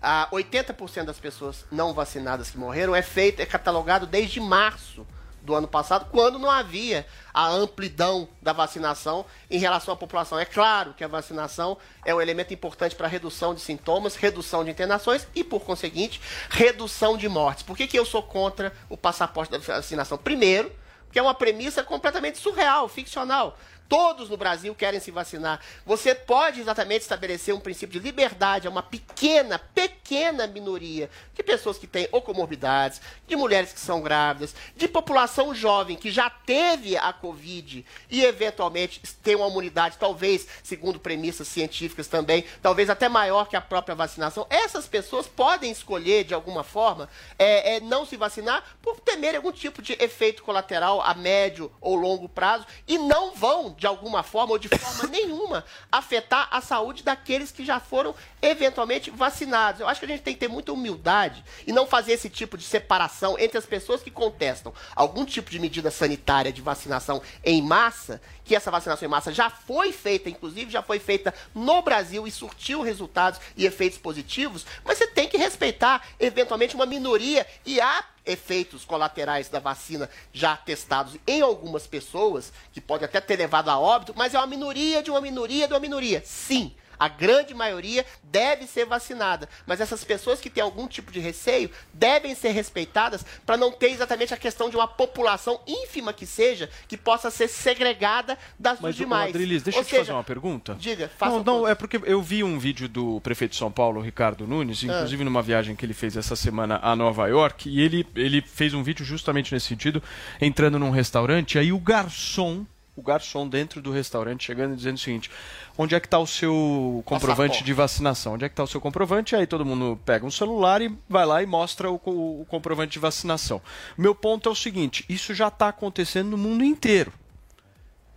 Ah, 80% das pessoas não vacinadas que morreram é feito, é catalogado desde março do ano passado, quando não havia a amplidão da vacinação em relação à população. É claro que a vacinação é um elemento importante para redução de sintomas, redução de internações e, por conseguinte, redução de mortes. Por que, que eu sou contra o passaporte da vacinação? Primeiro, que é uma premissa completamente surreal, ficcional. Todos no Brasil querem se vacinar. Você pode exatamente estabelecer um princípio de liberdade a uma pequena, pequena minoria de pessoas que têm comorbidades, de mulheres que são grávidas, de população jovem que já teve a Covid e eventualmente tem uma imunidade, talvez, segundo premissas científicas também, talvez até maior que a própria vacinação. Essas pessoas podem escolher, de alguma forma, é, é, não se vacinar por temer algum tipo de efeito colateral a médio ou longo prazo e não vão, de alguma forma ou de forma nenhuma, afetar a saúde daqueles que já foram eventualmente vacinados. Eu acho que a gente tem que ter muita humildade e não fazer esse tipo de separação entre as pessoas que contestam algum tipo de medida sanitária de vacinação em massa, que essa vacinação em massa já foi feita, inclusive já foi feita no Brasil e surtiu resultados e efeitos positivos, mas você tem que respeitar eventualmente uma minoria e há efeitos colaterais da vacina já testados em algumas pessoas, que pode até ter levado a óbito, mas é uma minoria de uma minoria de uma minoria. Sim, a grande maioria deve ser vacinada, mas essas pessoas que têm algum tipo de receio devem ser respeitadas para não ter exatamente a questão de uma população ínfima que seja, que possa ser segregada das Mas, demais. Adrilis, deixa Ou eu te seja, fazer uma pergunta. Diga, faça Não, não, é porque eu vi um vídeo do prefeito de São Paulo, Ricardo Nunes, inclusive numa viagem que ele fez essa semana a Nova York, e ele, ele fez um vídeo justamente nesse sentido, entrando num restaurante, aí o garçom, o garçom dentro do restaurante, chegando e dizendo o seguinte: onde é que está o seu comprovante de vacinação? Onde é que está o seu comprovante? Aí todo mundo pega um celular e vai lá e mostra o, co- o comprovante de vacinação. Meu ponto é o seguinte: isso já está acontecendo no mundo inteiro.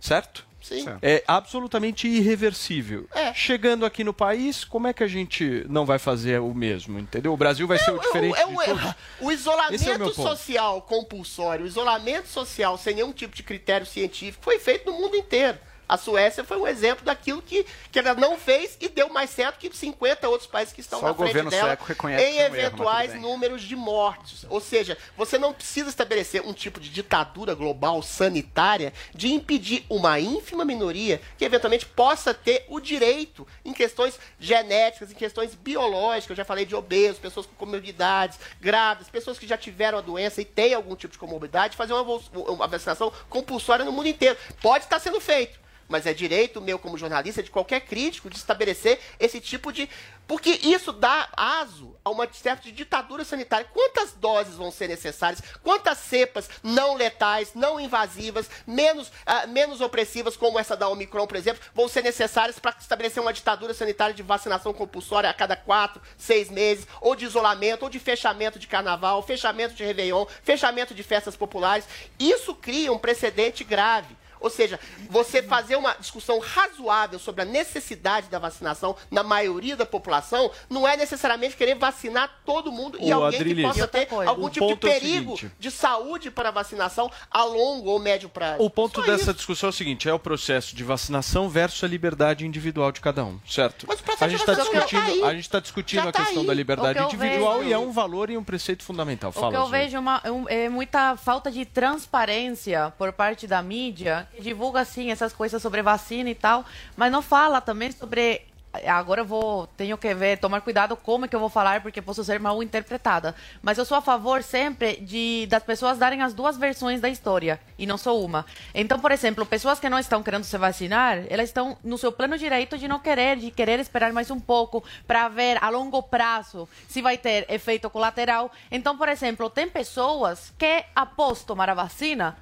Certo? Sim. É absolutamente irreversível. É. Chegando aqui no país, como é que a gente não vai fazer o mesmo, entendeu? O Brasil vai ser o diferente é de um- todos. o é o isolamento meu ponto. social compulsório, o isolamento social sem nenhum tipo de critério científico foi feito no mundo inteiro. A Suécia foi um exemplo daquilo que, que ela não fez e deu mais certo que 50 outros países que estão Só na frente dela em é erro, eventuais bem. números de mortes. Ou seja, você não precisa estabelecer um tipo de ditadura global sanitária de impedir uma ínfima minoria que eventualmente possa ter o direito em questões genéticas, em questões biológicas. Eu já falei de obesos, pessoas com comorbidades, grávidas, pessoas que já tiveram a doença e têm algum tipo de comorbidade, fazer uma, uma vacinação compulsória no mundo inteiro. Pode estar sendo feito. Mas é direito meu, como jornalista, de qualquer crítico, de estabelecer esse tipo de. Porque isso dá aso a uma certa ditadura sanitária. Quantas doses vão ser necessárias? Quantas cepas não letais, não invasivas, menos, ah, menos opressivas, como essa da Omicron, por exemplo, vão ser necessárias para estabelecer uma ditadura sanitária de vacinação compulsória a cada quatro, seis meses, ou de isolamento, ou de fechamento de carnaval, fechamento de Réveillon, fechamento de festas populares? Isso cria um precedente grave. Ou seja, você fazer uma discussão razoável sobre a necessidade da vacinação na maioria da população não é necessariamente querer vacinar todo mundo e alguém Adrilis, que possa ter algum o tipo de é o perigo seguinte. de saúde para a vacinação a longo ou médio prazo. O ponto Só dessa isso. discussão é o seguinte: é o processo de vacinação versus a liberdade individual de cada um, certo? processo a gente de está discutindo, tá aí. a gente tá discutindo a tá questão aí. da liberdade O individual vejo- e é um valor e um preceito fundamental. O Fala, que eu vejo é, uma- um- é muita falta de transparência por parte da mídia, divulga assim essas coisas sobre vacina e tal, mas não fala também sobre. Agora eu vou, tenho que ver, tomar cuidado como é que eu vou falar, porque posso ser mal interpretada. Mas eu sou a favor sempre de das pessoas darem as duas versões da história, e não só uma. Então, por exemplo, pessoas que não estão querendo se vacinar, elas estão no seu pleno direito de não querer, de querer esperar mais um pouco para ver a longo prazo se vai ter efeito colateral. Então, por exemplo, tem pessoas que, após tomar a vacina,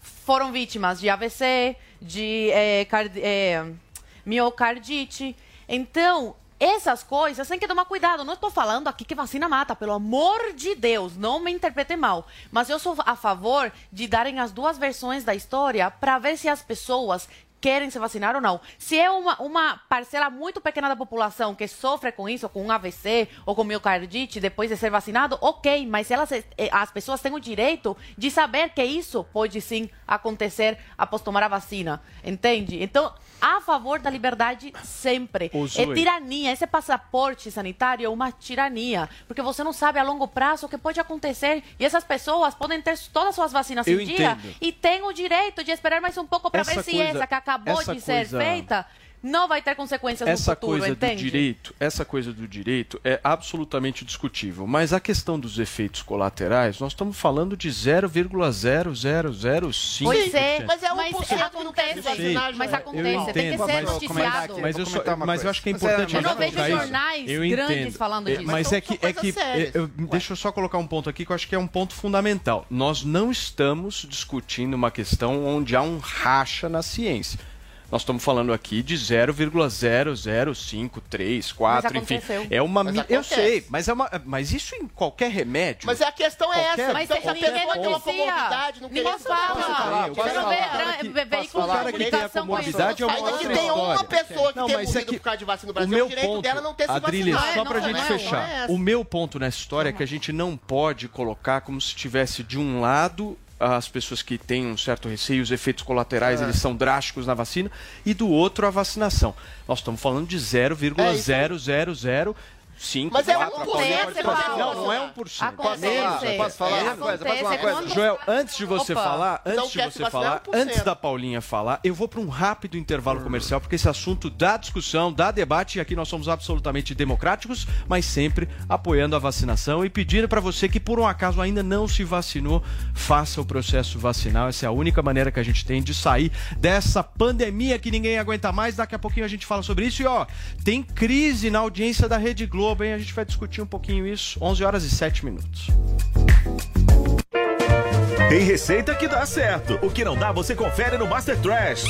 foram vítimas de AVC, de eh, cardi- eh, miocardite. Então, essas coisas tem que tomar cuidado. Não estou falando aqui que vacina mata, pelo amor de Deus, não me interpretem mal. Mas eu sou a favor de darem as duas versões da história para ver se as pessoas querem se vacinar ou não. Se é uma, uma parcela muito pequena da população que sofre com isso, com um AVC ou com miocardite depois de ser vacinado, ok, mas elas, eh, as pessoas têm o direito de saber que isso pode sim acontecer após tomar a vacina, entende? Então, a favor da liberdade sempre. É tirania, esse passaporte sanitário é uma tirania, porque você não sabe a longo prazo o que pode acontecer e essas pessoas podem ter todas as suas vacinas Eu em dia entendo. e têm o direito de esperar mais um pouco para ver se coisa- essa que acabou essa de ser coisa- feita não vai ter consequências essa no futuro, coisa entende? do direito, essa coisa do direito é absolutamente discutível. Mas a questão dos efeitos colaterais, nós estamos falando de 0,0005%. Pois é, Mas é 1% mas acontece, mas acontece, Eu tem que entendo, ser mas- noticiado. Mas eu, só- mas eu acho que é importante Eu não vejo jornais Eu grandes entendo. falando É, disso. Mas é que, é que é, eu- deixa eu só colocar um ponto aqui que eu acho que é um ponto fundamental. Nós não estamos discutindo uma questão onde há um racha na ciência. Nós estamos falando aqui de 0,0053, 4, enfim. É uma mi- eu sei, mas é uma mas isso em qualquer remédio. Mas a questão é Qualquer- essa. Mas então, é ninguém pessoa tem uma comorbidade, não Ninguém querer fala. Posso falar? Você Posso não falar? vê Cara gran- que- vê- posso veículos falar? de comunicação comorbidade é uma Ainda que outra tem uma história. pessoa que Não, tem mas morrido é que por causa de vacina no o Brasil, meu o direito ponto, dela não ter se Adriles, vacinado. só pra gente é, fechar. é o meu ponto nessa história é que a gente não pode colocar como se tivesse de um lado as pessoas que têm um certo receio, os efeitos colaterais É. eles são drásticos na vacina, e do outro a vacinação. Nós estamos falando de 0,0005. Mas é quatro, um a Paulinha por pode cento, falar. Paulo. Não, não é 1%. Acontece. Menos, Posso falar uma coisa? Posso falar uma coisa? Joel, antes de você Opa. falar, Não antes de você falar, 1%. antes da Paulinha falar, eu vou para um rápido intervalo comercial, porque esse assunto dá discussão, dá debate, e aqui nós somos absolutamente democráticos, mas sempre apoiando a vacinação e pedindo para você que por um acaso ainda não se vacinou, faça o processo vacinal. Essa é a única maneira que a gente tem de sair dessa pandemia que ninguém aguenta mais. Daqui a pouquinho a gente fala sobre isso. E ó, tem crise na audiência da Rede Globo, hein? A gente vai discutir um pouquinho isso. 11 horas e 7 minutos. Tem receita que dá certo. O que não dá, você confere no Master Trash.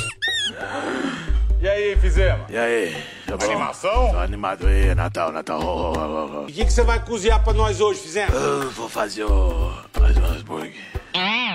E aí, fizemos? E aí? Tá bom? Animação? Tô animado aí, Natal, Natal. O que, que você vai cozinhar pra nós hoje, fizemos? Eu vou fazer o. fazer um hambúrguer.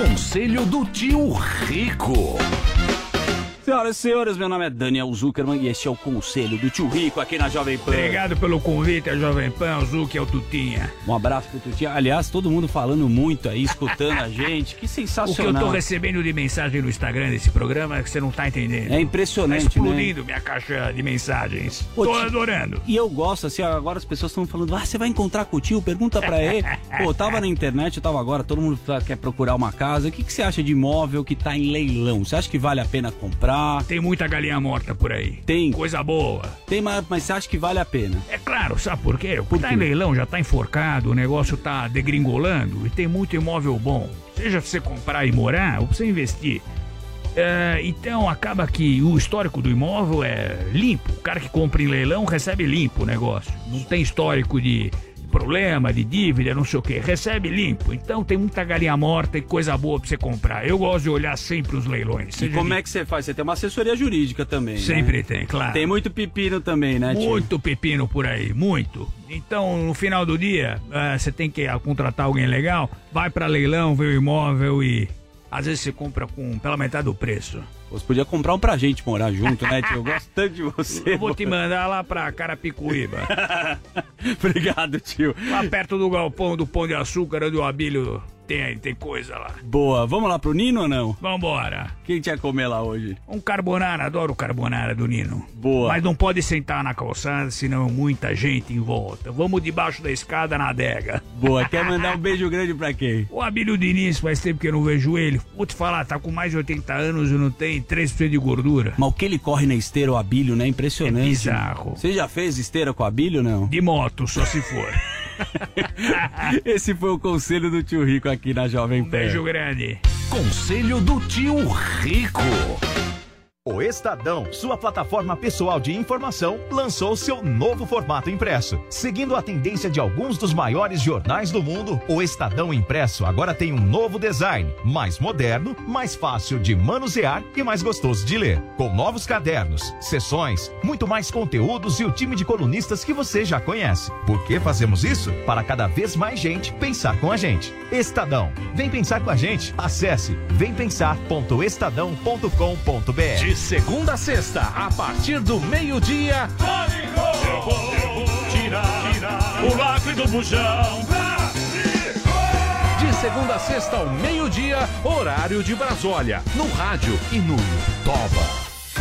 Conselho do Tio Rico. Senhoras e senhores, meu nome é Daniel Zuckerman e este é o Conselho do Tio Rico aqui na Jovem Pan. Obrigado pelo convite, a Jovem Pan, o Zuc é o Tutinha. Um abraço pro Tutinha. Aliás, todo mundo falando muito aí, escutando a gente. Que O que eu sensacional. tô recebendo de mensagem no Instagram desse programa é que você não tá entendendo. É impressionante, Tá explodindo minha caixa de mensagens. Ô, tô tio- adorando. E eu gosto, assim, agora as pessoas estão falando, ah, você vai encontrar com o tio, pergunta pra ele. Pô, eu tava na internet, eu tava agora, todo mundo tá- quer procurar uma casa. O que, que você acha de imóvel que tá em leilão? Você acha que vale a pena comprar? Tem muita galinha morta por aí. Tem. Coisa boa. Tem, mas, mas você acha que vale a pena? É claro, sabe por quê? Por tá quê? em leilão, já tá enforcado, o negócio tá degringolando e tem muito imóvel bom. Seja pra você comprar e morar ou pra você investir. É, então acaba que o histórico do imóvel é limpo. O cara que compra em leilão recebe limpo o negócio. Não tem histórico de problema, de dívida, não sei o que. Recebe limpo. Então tem muita galinha morta e coisa boa pra você comprar. Eu gosto de olhar sempre os leilões. E como de- é que você faz? Você tem uma assessoria jurídica também, né? Sempre tem, claro. Tem muito pepino também, né, tio? Muito pepino por aí, muito. Então, no final do dia, ah, você tem que ah, contratar alguém legal, vai pra leilão, vê o imóvel e às vezes você compra com pela metade do preço. Você podia comprar um pra gente morar junto, né, tio? Eu gosto tanto de você. Eu vou te mandar lá pra Carapicuíba. Obrigado, tio. Lá perto do galpão do Pão de Açúcar, onde o Abílio tem, tem coisa lá. Boa, vamos lá pro Nino ou não? Vambora. O que a gente ia comer lá hoje? Um carbonara, adoro o carbonara do Nino. Boa. Mas não pode sentar na calçada, senão muita gente em volta. Vamos debaixo da escada na adega. Boa, quer mandar um beijo grande pra quem? O Abílio Diniz, faz tempo que eu não vejo ele. Vou te falar, tá com mais de 80 anos e não tem 3% de gordura. Mas o que ele corre na esteira, o Abílio, né? Impressionante. É bizarro. Você já fez esteira com o Abílio, não? De moto, só se for. Esse foi o conselho do tio Rico aqui na Jovem Pan. Beijo grande. Conselho do Tio Rico. O Estadão, sua plataforma pessoal de informação, lançou seu novo formato impresso. Seguindo a tendência de alguns dos maiores jornais do mundo, o Estadão Impresso agora tem um novo design, mais moderno, mais fácil de manusear e mais gostoso de ler. Com novos cadernos, sessões, muito mais conteúdos e o time de colunistas que você já conhece. Por que fazemos isso? Para cada vez mais gente pensar com a gente. Estadão, vem pensar com a gente. Acesse vempensar.estadão.com.br. Segunda a sexta, a partir do meio-dia. o lacre do bujão. De segunda a sexta ao meio-dia, horário de Brasólia, no rádio e no Toba.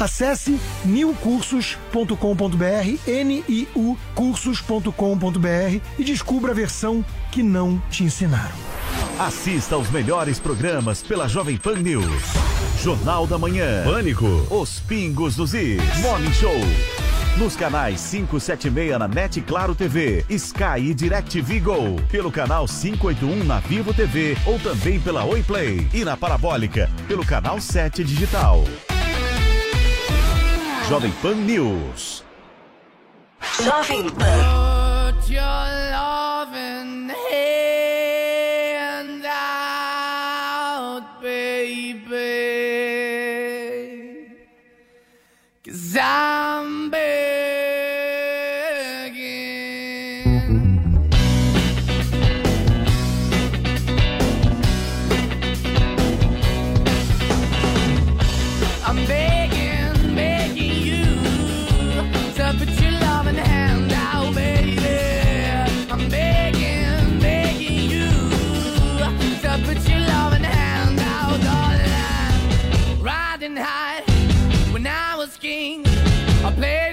Acesse niucursos.com.br, N-I-U cursos.com.br e descubra a versão que não te ensinaram. Assista aos melhores programas pela Jovem Pan News. Jornal da Manhã. Pânico. Os Pingos dos Is. Morning Show. Nos canais 576 na NET Claro TV, Sky e DirecTV Go. Pelo canal 581 na Vivo TV ou também pela Oi Play. E na Parabólica, pelo canal 7 Digital. Jovem Pan News. Jovem Put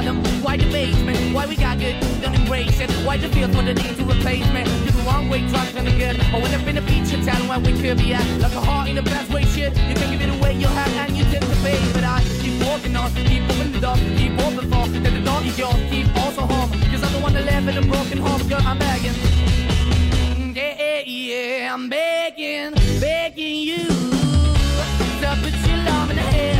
bottom, why the basement, why we got good, don't embrace it, why the feel for the need to replace me. You're the wrong way, trying to good, or when up in a feature town where we could be at, like a heart in the best way, shit. You can give it away, you have, and you tend to pay, but I keep walking on, keep moving the door, keep open for, that the door is yours, keep also home, cause I'm the one that live in a broken home, girl, I'm begging. Yeah, yeah, I'm begging, begging you to put your love in the hand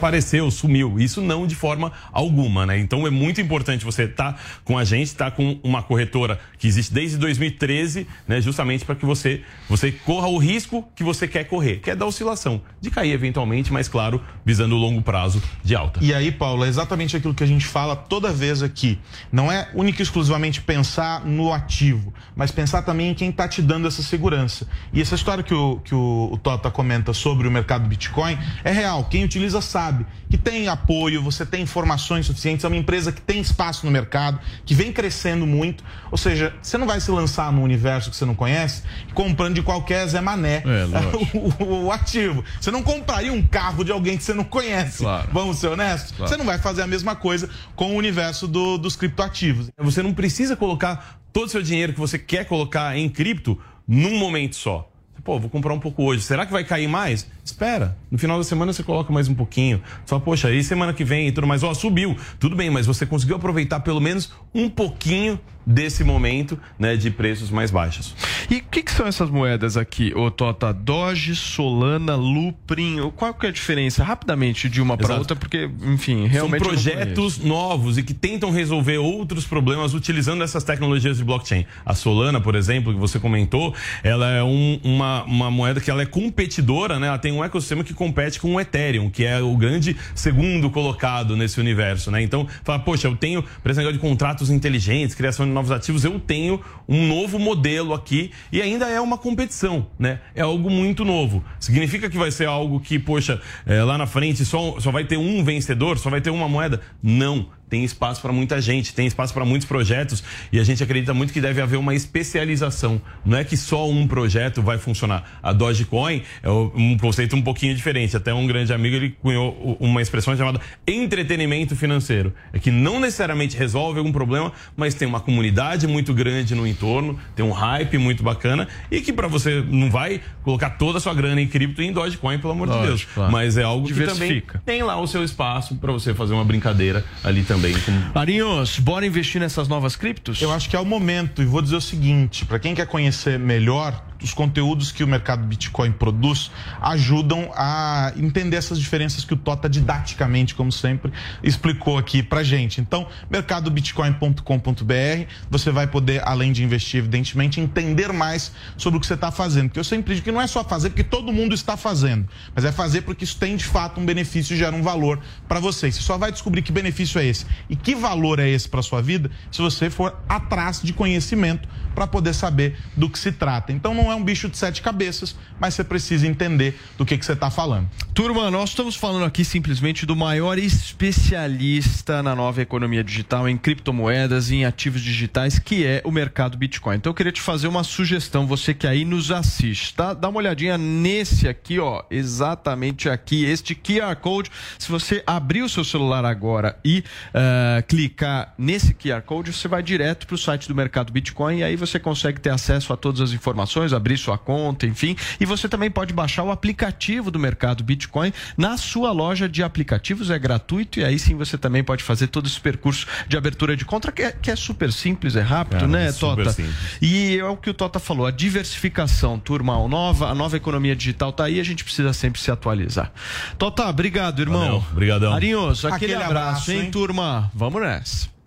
Desapareceu, sumiu. Isso não de forma alguma, né? Então é muito importante você estar com a gente, estar com uma corretora que existe desde 2013, né? Justamente para que você, você corra o risco que você quer correr, que é da oscilação, de cair eventualmente, mas claro, visando o longo prazo de alta. E aí, Paulo, é exatamente aquilo que a gente fala toda vez aqui. Não é única e exclusivamente pensar no ativo, mas pensar também em quem está te dando essa segurança. E essa história que o, que o, o Tota comenta sobre o mercado Bitcoin é real. Quem utiliza sabe que tem apoio, você tem informações suficientes, é uma empresa que tem espaço no mercado, que vem crescendo muito. Ou seja, você não vai se lançar num universo que você não conhece comprando de qualquer Zé Mané o, o ativo. Você não compraria um carro de alguém que você não conhece. Vamos ser honestos? Claro. Você não vai fazer a mesma coisa com o universo do- dos criptoativos. Você não precisa colocar todo o seu dinheiro que você quer colocar em cripto num momento só. Pô, vou comprar um pouco hoje. Será que vai cair mais? Espera. No final da semana você coloca mais um pouquinho. Só, poxa, aí semana que vem e tudo mais. Ó, subiu. Tudo bem, mas você conseguiu aproveitar pelo menos um pouquinho desse momento, né, de preços mais baixos. E o que, que são essas moedas aqui, ô Tota? Doge, Solana, Luprin. Qual que é a diferença, rapidamente, de uma para outra? Porque, enfim, realmente. São projetos novos e que tentam resolver outros problemas utilizando essas tecnologias de blockchain. A Solana, por exemplo, que você comentou, ela é um- uma, uma moeda que ela é competidora, né? Ela tem um ecossistema que compete com o Ethereum, que é o grande segundo colocado nesse universo, né? Então, fala, poxa, eu tenho, por exemplo, de contratos inteligentes, criação de novos ativos, eu tenho um novo modelo aqui e ainda é uma competição, né? É algo muito novo. Significa que vai ser algo que, poxa, é, lá na frente só, só vai ter um vencedor, só vai ter uma moeda? Não. Tem espaço para muita gente, tem espaço para muitos projetos e a gente acredita muito que deve haver uma especialização. Não é que só um projeto vai funcionar. A Dogecoin é um conceito um pouquinho diferente. Até um grande amigo ele cunhou uma expressão chamada entretenimento financeiro. É que não necessariamente resolve algum problema, mas tem uma comunidade muito grande no entorno, tem um hype muito bacana e que para você não vai colocar toda a sua grana em cripto e em Dogecoin, pelo amor de Lógico, Deus. claro. Mas é algo que também tem lá o seu espaço para você fazer uma brincadeira ali também. Com... Arinhos, bora investir nessas novas criptos? Eu acho que é o momento e vou dizer o seguinte, para quem quer conhecer melhor os conteúdos que o mercado Bitcoin produz ajudam a entender essas diferenças que o Tota didaticamente, como sempre, explicou aqui pra gente. Então, mercadobitcoin.com.br, você vai poder, além de investir, evidentemente, entender mais sobre o que você está fazendo. Porque eu sempre digo que não é só fazer porque todo mundo está fazendo, mas é fazer porque isso tem de fato um benefício e gera um valor para você. Você só vai descobrir que benefício é esse e que valor é esse para sua vida se você for atrás de conhecimento para poder saber do que se trata. Então não é um bicho de sete cabeças, mas você precisa entender do que, que você está falando. Turma, nós estamos falando aqui simplesmente do maior especialista na nova economia digital, em criptomoedas e em ativos digitais, que é o mercado Bitcoin. Então eu queria te fazer uma sugestão, você que aí nos assiste, tá? Dá uma olhadinha nesse aqui, ó, exatamente aqui, este QR Code. Se você abrir o seu celular agora e eh, clicar nesse QR Code, você vai direto para o site do mercado Bitcoin e aí você consegue ter acesso a todas as informações, abrir sua conta, enfim. E você também pode baixar o aplicativo do mercado Bitcoin na sua loja de aplicativos, é gratuito e aí sim você também pode fazer todo esse percurso de abertura de conta que é, que é super simples, é rápido, Cara, né, é super Tota? simples. E é o que o Tota falou, a diversificação, turma, a nova, a nova economia digital tá aí, a gente precisa sempre se atualizar. Tota, obrigado, irmão. Valeu, brigadão. Arinhos, aquele, Aquele abraço, abraço, hein, hein? turma? Vamos nessa.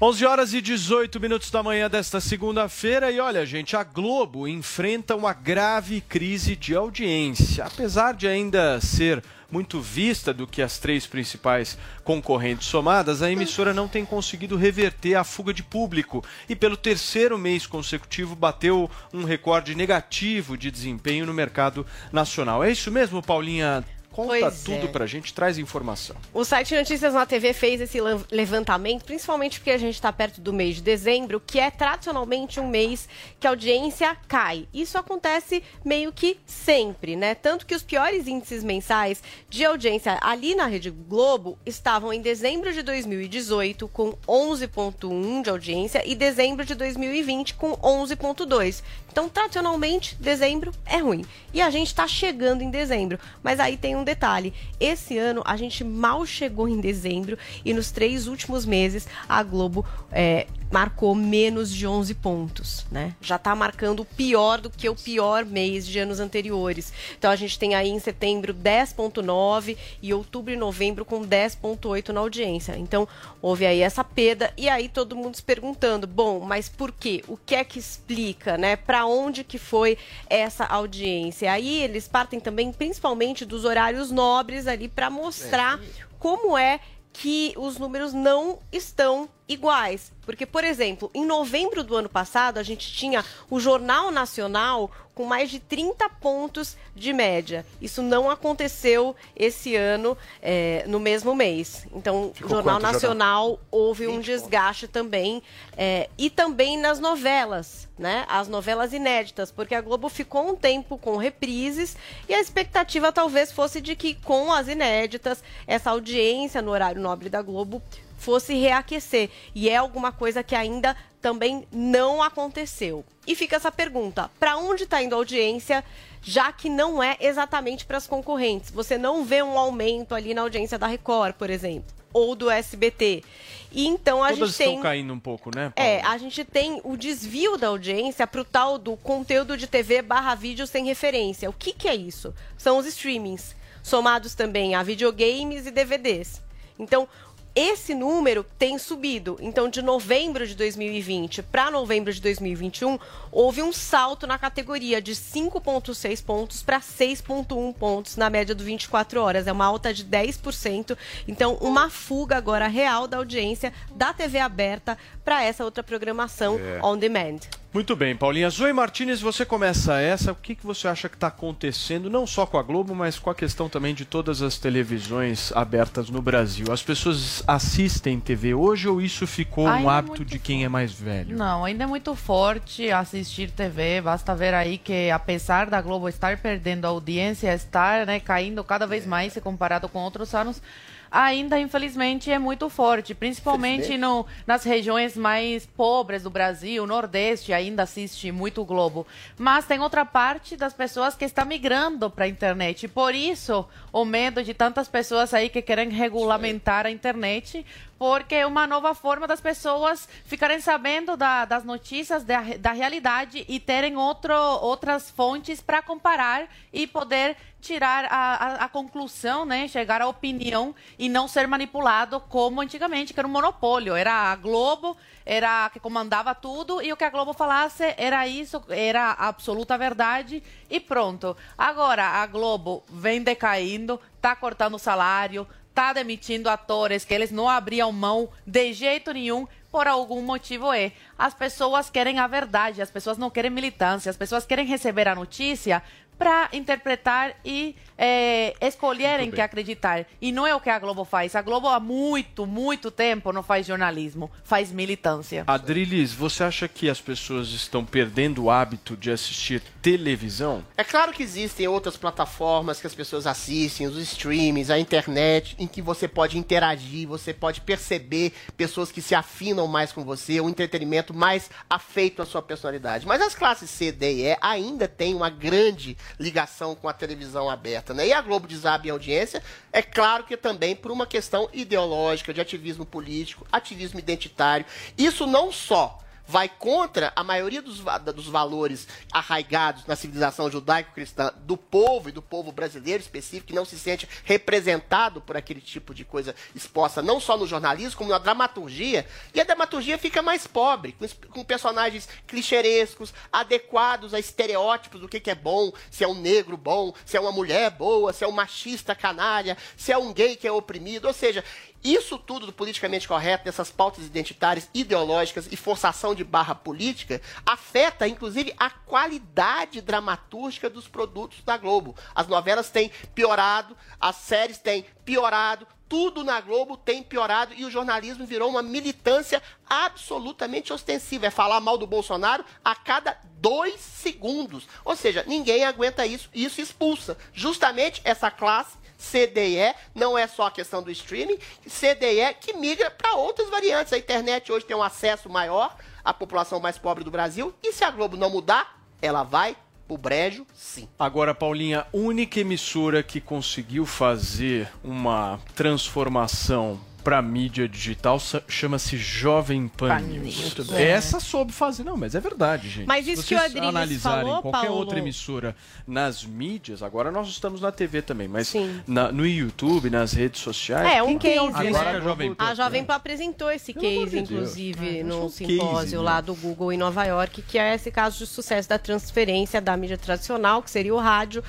11 horas e 18 minutos da manhã desta segunda-feira e olha, gente, a Globo enfrenta uma grave crise de audiência. Apesar de ainda ser muito vista do que as três principais concorrentes somadas, a emissora não tem conseguido reverter a fuga de público e pelo terceiro mês consecutivo bateu um recorde negativo de desempenho no mercado nacional. É isso mesmo, Paulinha? Conta Pois tudo é. pra gente, traz informação. O site Notícias na TV fez esse levantamento, principalmente porque a gente está perto do mês de dezembro, que é tradicionalmente um mês que a audiência cai. Isso acontece meio que sempre, né? Tanto que os piores índices mensais de audiência ali na Rede Globo estavam em dezembro de 2018 com 11,1 de audiência e dezembro de 2020 com 11,2. Então, tradicionalmente, dezembro é ruim. E a gente está chegando em dezembro. Mas aí tem um detalhe: esse ano a gente mal chegou em dezembro e nos três últimos meses a Globo é, marcou menos de 11 pontos, né? Já está marcando pior do que o pior mês de anos anteriores. Então a gente tem aí em setembro 10.9 e outubro e novembro com 10.8 na audiência. Então houve aí essa perda e aí todo mundo se perguntando, bom, mas por quê? O que é que explica, né? Para onde que foi essa audiência? Aí eles partem também principalmente dos horários nobres ali para mostrar como é que os números não estão iguais. Porque, por exemplo, em novembro do ano passado, a gente tinha o Jornal Nacional com mais de 30 pontos de média. Isso não aconteceu esse ano, é, no mesmo mês. Então, Ficou o Jornal quanto, Jornal? Nacional houve um desgaste também. é, e também nas novelas, né? As novelas inéditas, porque a Globo ficou um tempo com reprises e a expectativa talvez fosse de que com as inéditas, essa audiência no horário nobre da Globo fosse reaquecer. E é alguma coisa que ainda também não aconteceu. E fica essa pergunta: para onde está indo a audiência? Já que não é exatamente para as concorrentes. Você não vê um aumento ali na audiência da Record, por exemplo, ou do SBT. E então a Todas gente estão tem. caindo um pouco, né? Paulo? É, a gente tem o desvio da audiência para o tal do conteúdo de TV barra vídeo sem referência. O que, que é isso? São os streamings, somados também a videogames e DVDs. Então, esse número tem subido. Então, de novembro de 2020 para novembro de 2021, houve um salto na categoria de 5,6 pontos para 6,1 pontos na média do 24 horas. É uma alta de 10%. Então, uma fuga agora real da audiência da TV aberta para essa outra programação É. on demand. Muito bem, Paulinha. Zoe Martinez, você começa essa. O que, que você acha que está acontecendo, não só com a Globo, mas com a questão também de todas as televisões abertas no Brasil? As pessoas assistem TV hoje ou isso ficou um Ainda é hábito de quem é mais velho? Não, ainda é muito forte assistir TV. Basta ver aí que, apesar da Globo estar perdendo a audiência, estar né, caindo cada vez mais se comparado com outros anos, ainda, infelizmente, é muito forte. Principalmente no, nas regiões mais pobres do Brasil, o Nordeste ainda assiste muito Globo. Mas tem outra parte das pessoas que está migrando para a internet. Por isso, o medo de tantas pessoas aí que querem regulamentar a internet porque é uma nova forma das pessoas ficarem sabendo da- das notícias da, da realidade e terem outro, outras fontes para comparar e poder tirar a, a, a conclusão, né, chegar à opinião e não ser manipulado como antigamente, que era um monopólio, era a Globo, era a que comandava tudo e o que a Globo falasse era isso, era a absoluta verdade e pronto. Agora a Globo vem decaindo, tá cortando o salário, tá demitindo atores que eles não abriam mão de jeito nenhum por algum motivo é. As pessoas querem a verdade, as pessoas não querem militância, as pessoas querem receber a notícia para interpretar e é, escolherem que acreditar. E não é o que a Globo faz. A Globo há muito, muito tempo não faz jornalismo, faz militância. Adriles, você acha que as pessoas estão perdendo o hábito de assistir televisão? É claro que existem outras plataformas que as pessoas assistem, os streams, a internet, em que você pode interagir, você pode perceber pessoas que se afinam mais com você, um entretenimento mais afeito à sua personalidade. Mas as classes C, D e E ainda têm uma grande ligação com a televisão aberta, né? E a Globo desaba em audiência, é claro que também por uma questão ideológica, de ativismo político, ativismo identitário. Isso não só vai contra a maioria dos, dos valores arraigados na civilização judaico-cristã do povo e do povo brasileiro específico, que não se sente representado por aquele tipo de coisa exposta, não só no jornalismo, como na dramaturgia. E a dramaturgia fica mais pobre, com, com personagens clichêrescos, adequados a estereótipos do que, que é bom, se é um negro bom, se é uma mulher boa, se é um machista canalha, se é um gay que é oprimido. Ou seja, isso tudo do politicamente correto, dessas pautas identitárias, ideológicas e forçação de barra política, afeta inclusive a qualidade dramatúrgica dos produtos da Globo. As novelas têm piorado, as séries têm piorado, tudo na Globo tem piorado e o jornalismo virou uma militância absolutamente ostensiva. É falar mal do Bolsonaro a cada dois segundos. Ou seja, ninguém aguenta isso e isso expulsa justamente essa classe CDE, não é só a questão do streaming, CDE que migra para outras variantes. A internet hoje tem um acesso maior à população mais pobre do Brasil e se a Globo não mudar, ela vai pro brejo, sim. Agora, Paulinha, única emissora que conseguiu fazer uma transformação pra mídia digital chama-se Jovem Pan Pan News. Bem. Essa soube fazer, não, mas é verdade, gente. Mas Se isso que vocês o Adriles analisarem falou, qualquer Paulo- outra emissora nas mídias, agora nós estamos na TV também, mas na- no YouTube, nas redes sociais. É, um case, né? que a Jovem Pan A Jovem Pan apresentou esse Pelo case, de inclusive, É, no um simpósio case, lá né? do Google em Nova York, que é esse caso de sucesso da transferência da mídia tradicional, que seria o rádio,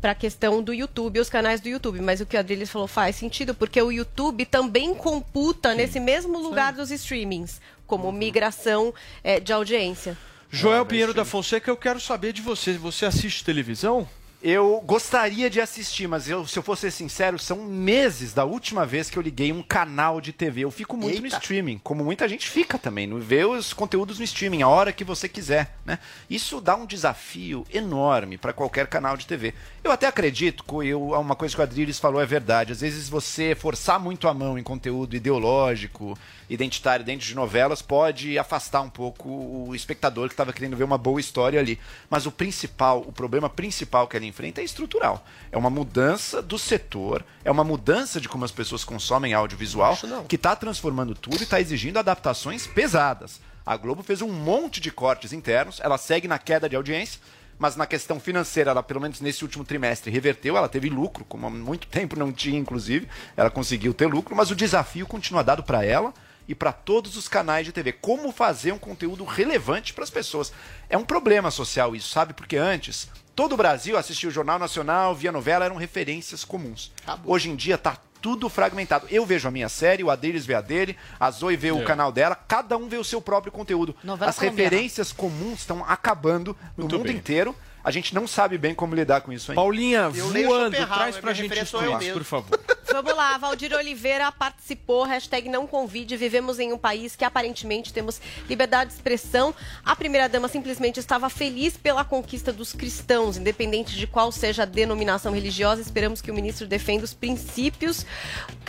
para a questão do YouTube, os canais do YouTube. Mas o que o Adriles falou faz sentido, porque o YouTube também computa nesse mesmo lugar dos streamings, como migração eh, de audiência. Joel Pinheiro da Fonseca, eu quero saber de você. Você assiste televisão? Eu gostaria de assistir, mas eu, se eu fosse ser sincero, são meses da última vez que eu liguei um canal de TV. Eu fico muito no streaming, como muita gente fica também, no ver os conteúdos no streaming, a hora que você quiser, né? Isso dá um desafio enorme para qualquer canal de TV. Eu até acredito que eu, uma coisa que o Adriles falou é verdade. Às vezes você forçar muito a mão em conteúdo ideológico, identitário dentro de novelas pode afastar um pouco o espectador que estava querendo ver uma boa história ali. Mas o principal, o problema principal que ela enfrenta é estrutural. É uma mudança do setor, é uma mudança de como as pessoas consomem audiovisual, que está transformando tudo e está exigindo adaptações pesadas. A Globo fez um monte de cortes internos, ela segue na queda de audiência, mas na questão financeira, ela, pelo menos nesse último trimestre, reverteu, ela teve lucro, como há muito tempo não tinha, inclusive, ela conseguiu ter lucro, mas o desafio continua dado para ela e para todos os canais de TV. Como fazer um conteúdo relevante para as pessoas? É um problema social isso, sabe? Porque antes, todo o Brasil assistia o Jornal Nacional, via novela, eram referências comuns. Hoje em dia tá tudo fragmentado. Eu vejo a minha série, o Adriles vê a dele, a Zoe vê o É. canal dela, cada um vê o seu próprio conteúdo. Novela As colombiana. referências comuns estão acabando no Muito mundo bem. inteiro. A gente não sabe bem como lidar com isso ainda. Paulinha, Eu voando, traz pra gente referência isso, por favor. Vamos lá, Valdir Oliveira participou, hashtag não convide, vivemos em um país que aparentemente temos liberdade de expressão. A primeira-dama simplesmente estava feliz pela conquista dos cristãos, independente de qual seja a denominação religiosa, esperamos que o ministro defenda os princípios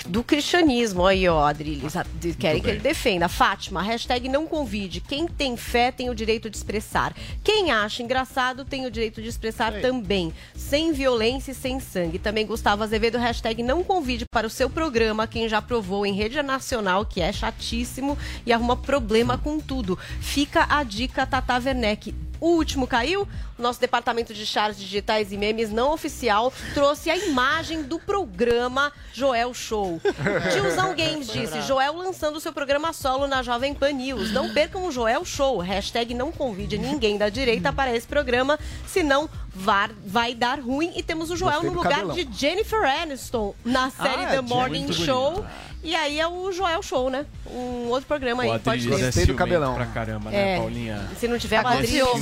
do cristianismo. Aí, ó, Adriles, querem que ele defenda. Fátima, hashtag não convide, quem tem fé tem o direito de expressar. Quem acha engraçado tem o direito de expressar também, sem violência e sem sangue. Também Gustavo Azevedo, hashtag não convide para o seu programa quem já provou em rede nacional, que é chatíssimo e arruma problema com tudo. Fica a dica, Tata Werneck. O último caiu? Nosso departamento de charts digitais e memes não oficial trouxe a imagem do programa Joel Show. Tiozão Games disse, Joel lançando seu programa solo na Jovem Pan News. Não percam o Joel Show. Hashtag não convide ninguém da direita para esse programa, senão vai dar ruim. E temos o Joel no lugar cabelão. de Jennifer Aniston na série Ah, The Morning Show. bonito. E aí é o Joel Show, né? Um outro programa aí, pode ser. é ciumento pra caramba, né, É. Paulinha? Se não tiver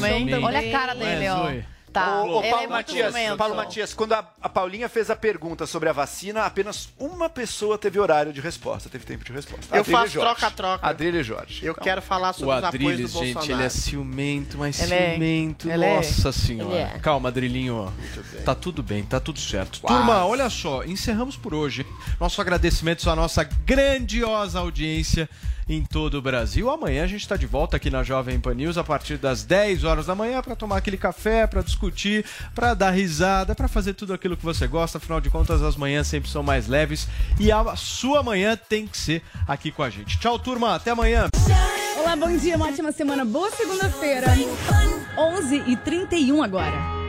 hein? também. Olha a cara dele, ó. Tá. Ô, Ele é Paulo, muito Matias. Paulo Matias, quando a, a Paulinha fez a pergunta sobre a vacina, apenas uma pessoa teve horário de resposta, teve tempo de resposta. Eu Adrilha faço troca-troca. Adrilha e Jorge. Eu quero falar sobre O os apoios do Adriles, gente, Bolsonaro. ele é ciumento, mas Ele é. ciumento, é. nossa senhora. Ele é. Calma, Adrilinho. Tá tudo bem, tá tudo certo. Quase. Turma, olha só, encerramos por hoje. Nosso agradecimento à nossa grandiosa audiência em todo o Brasil. Amanhã a gente está de volta aqui na Jovem Pan News a partir das 10 horas da manhã para tomar aquele café, para discutir, para dar risada, para fazer tudo aquilo que você gosta. Afinal de contas, as manhãs sempre são mais leves e a sua manhã tem que ser aqui com a gente. Tchau, turma, até amanhã. Olá, bom dia, uma ótima semana. Boa segunda-feira. 11 e 31 agora.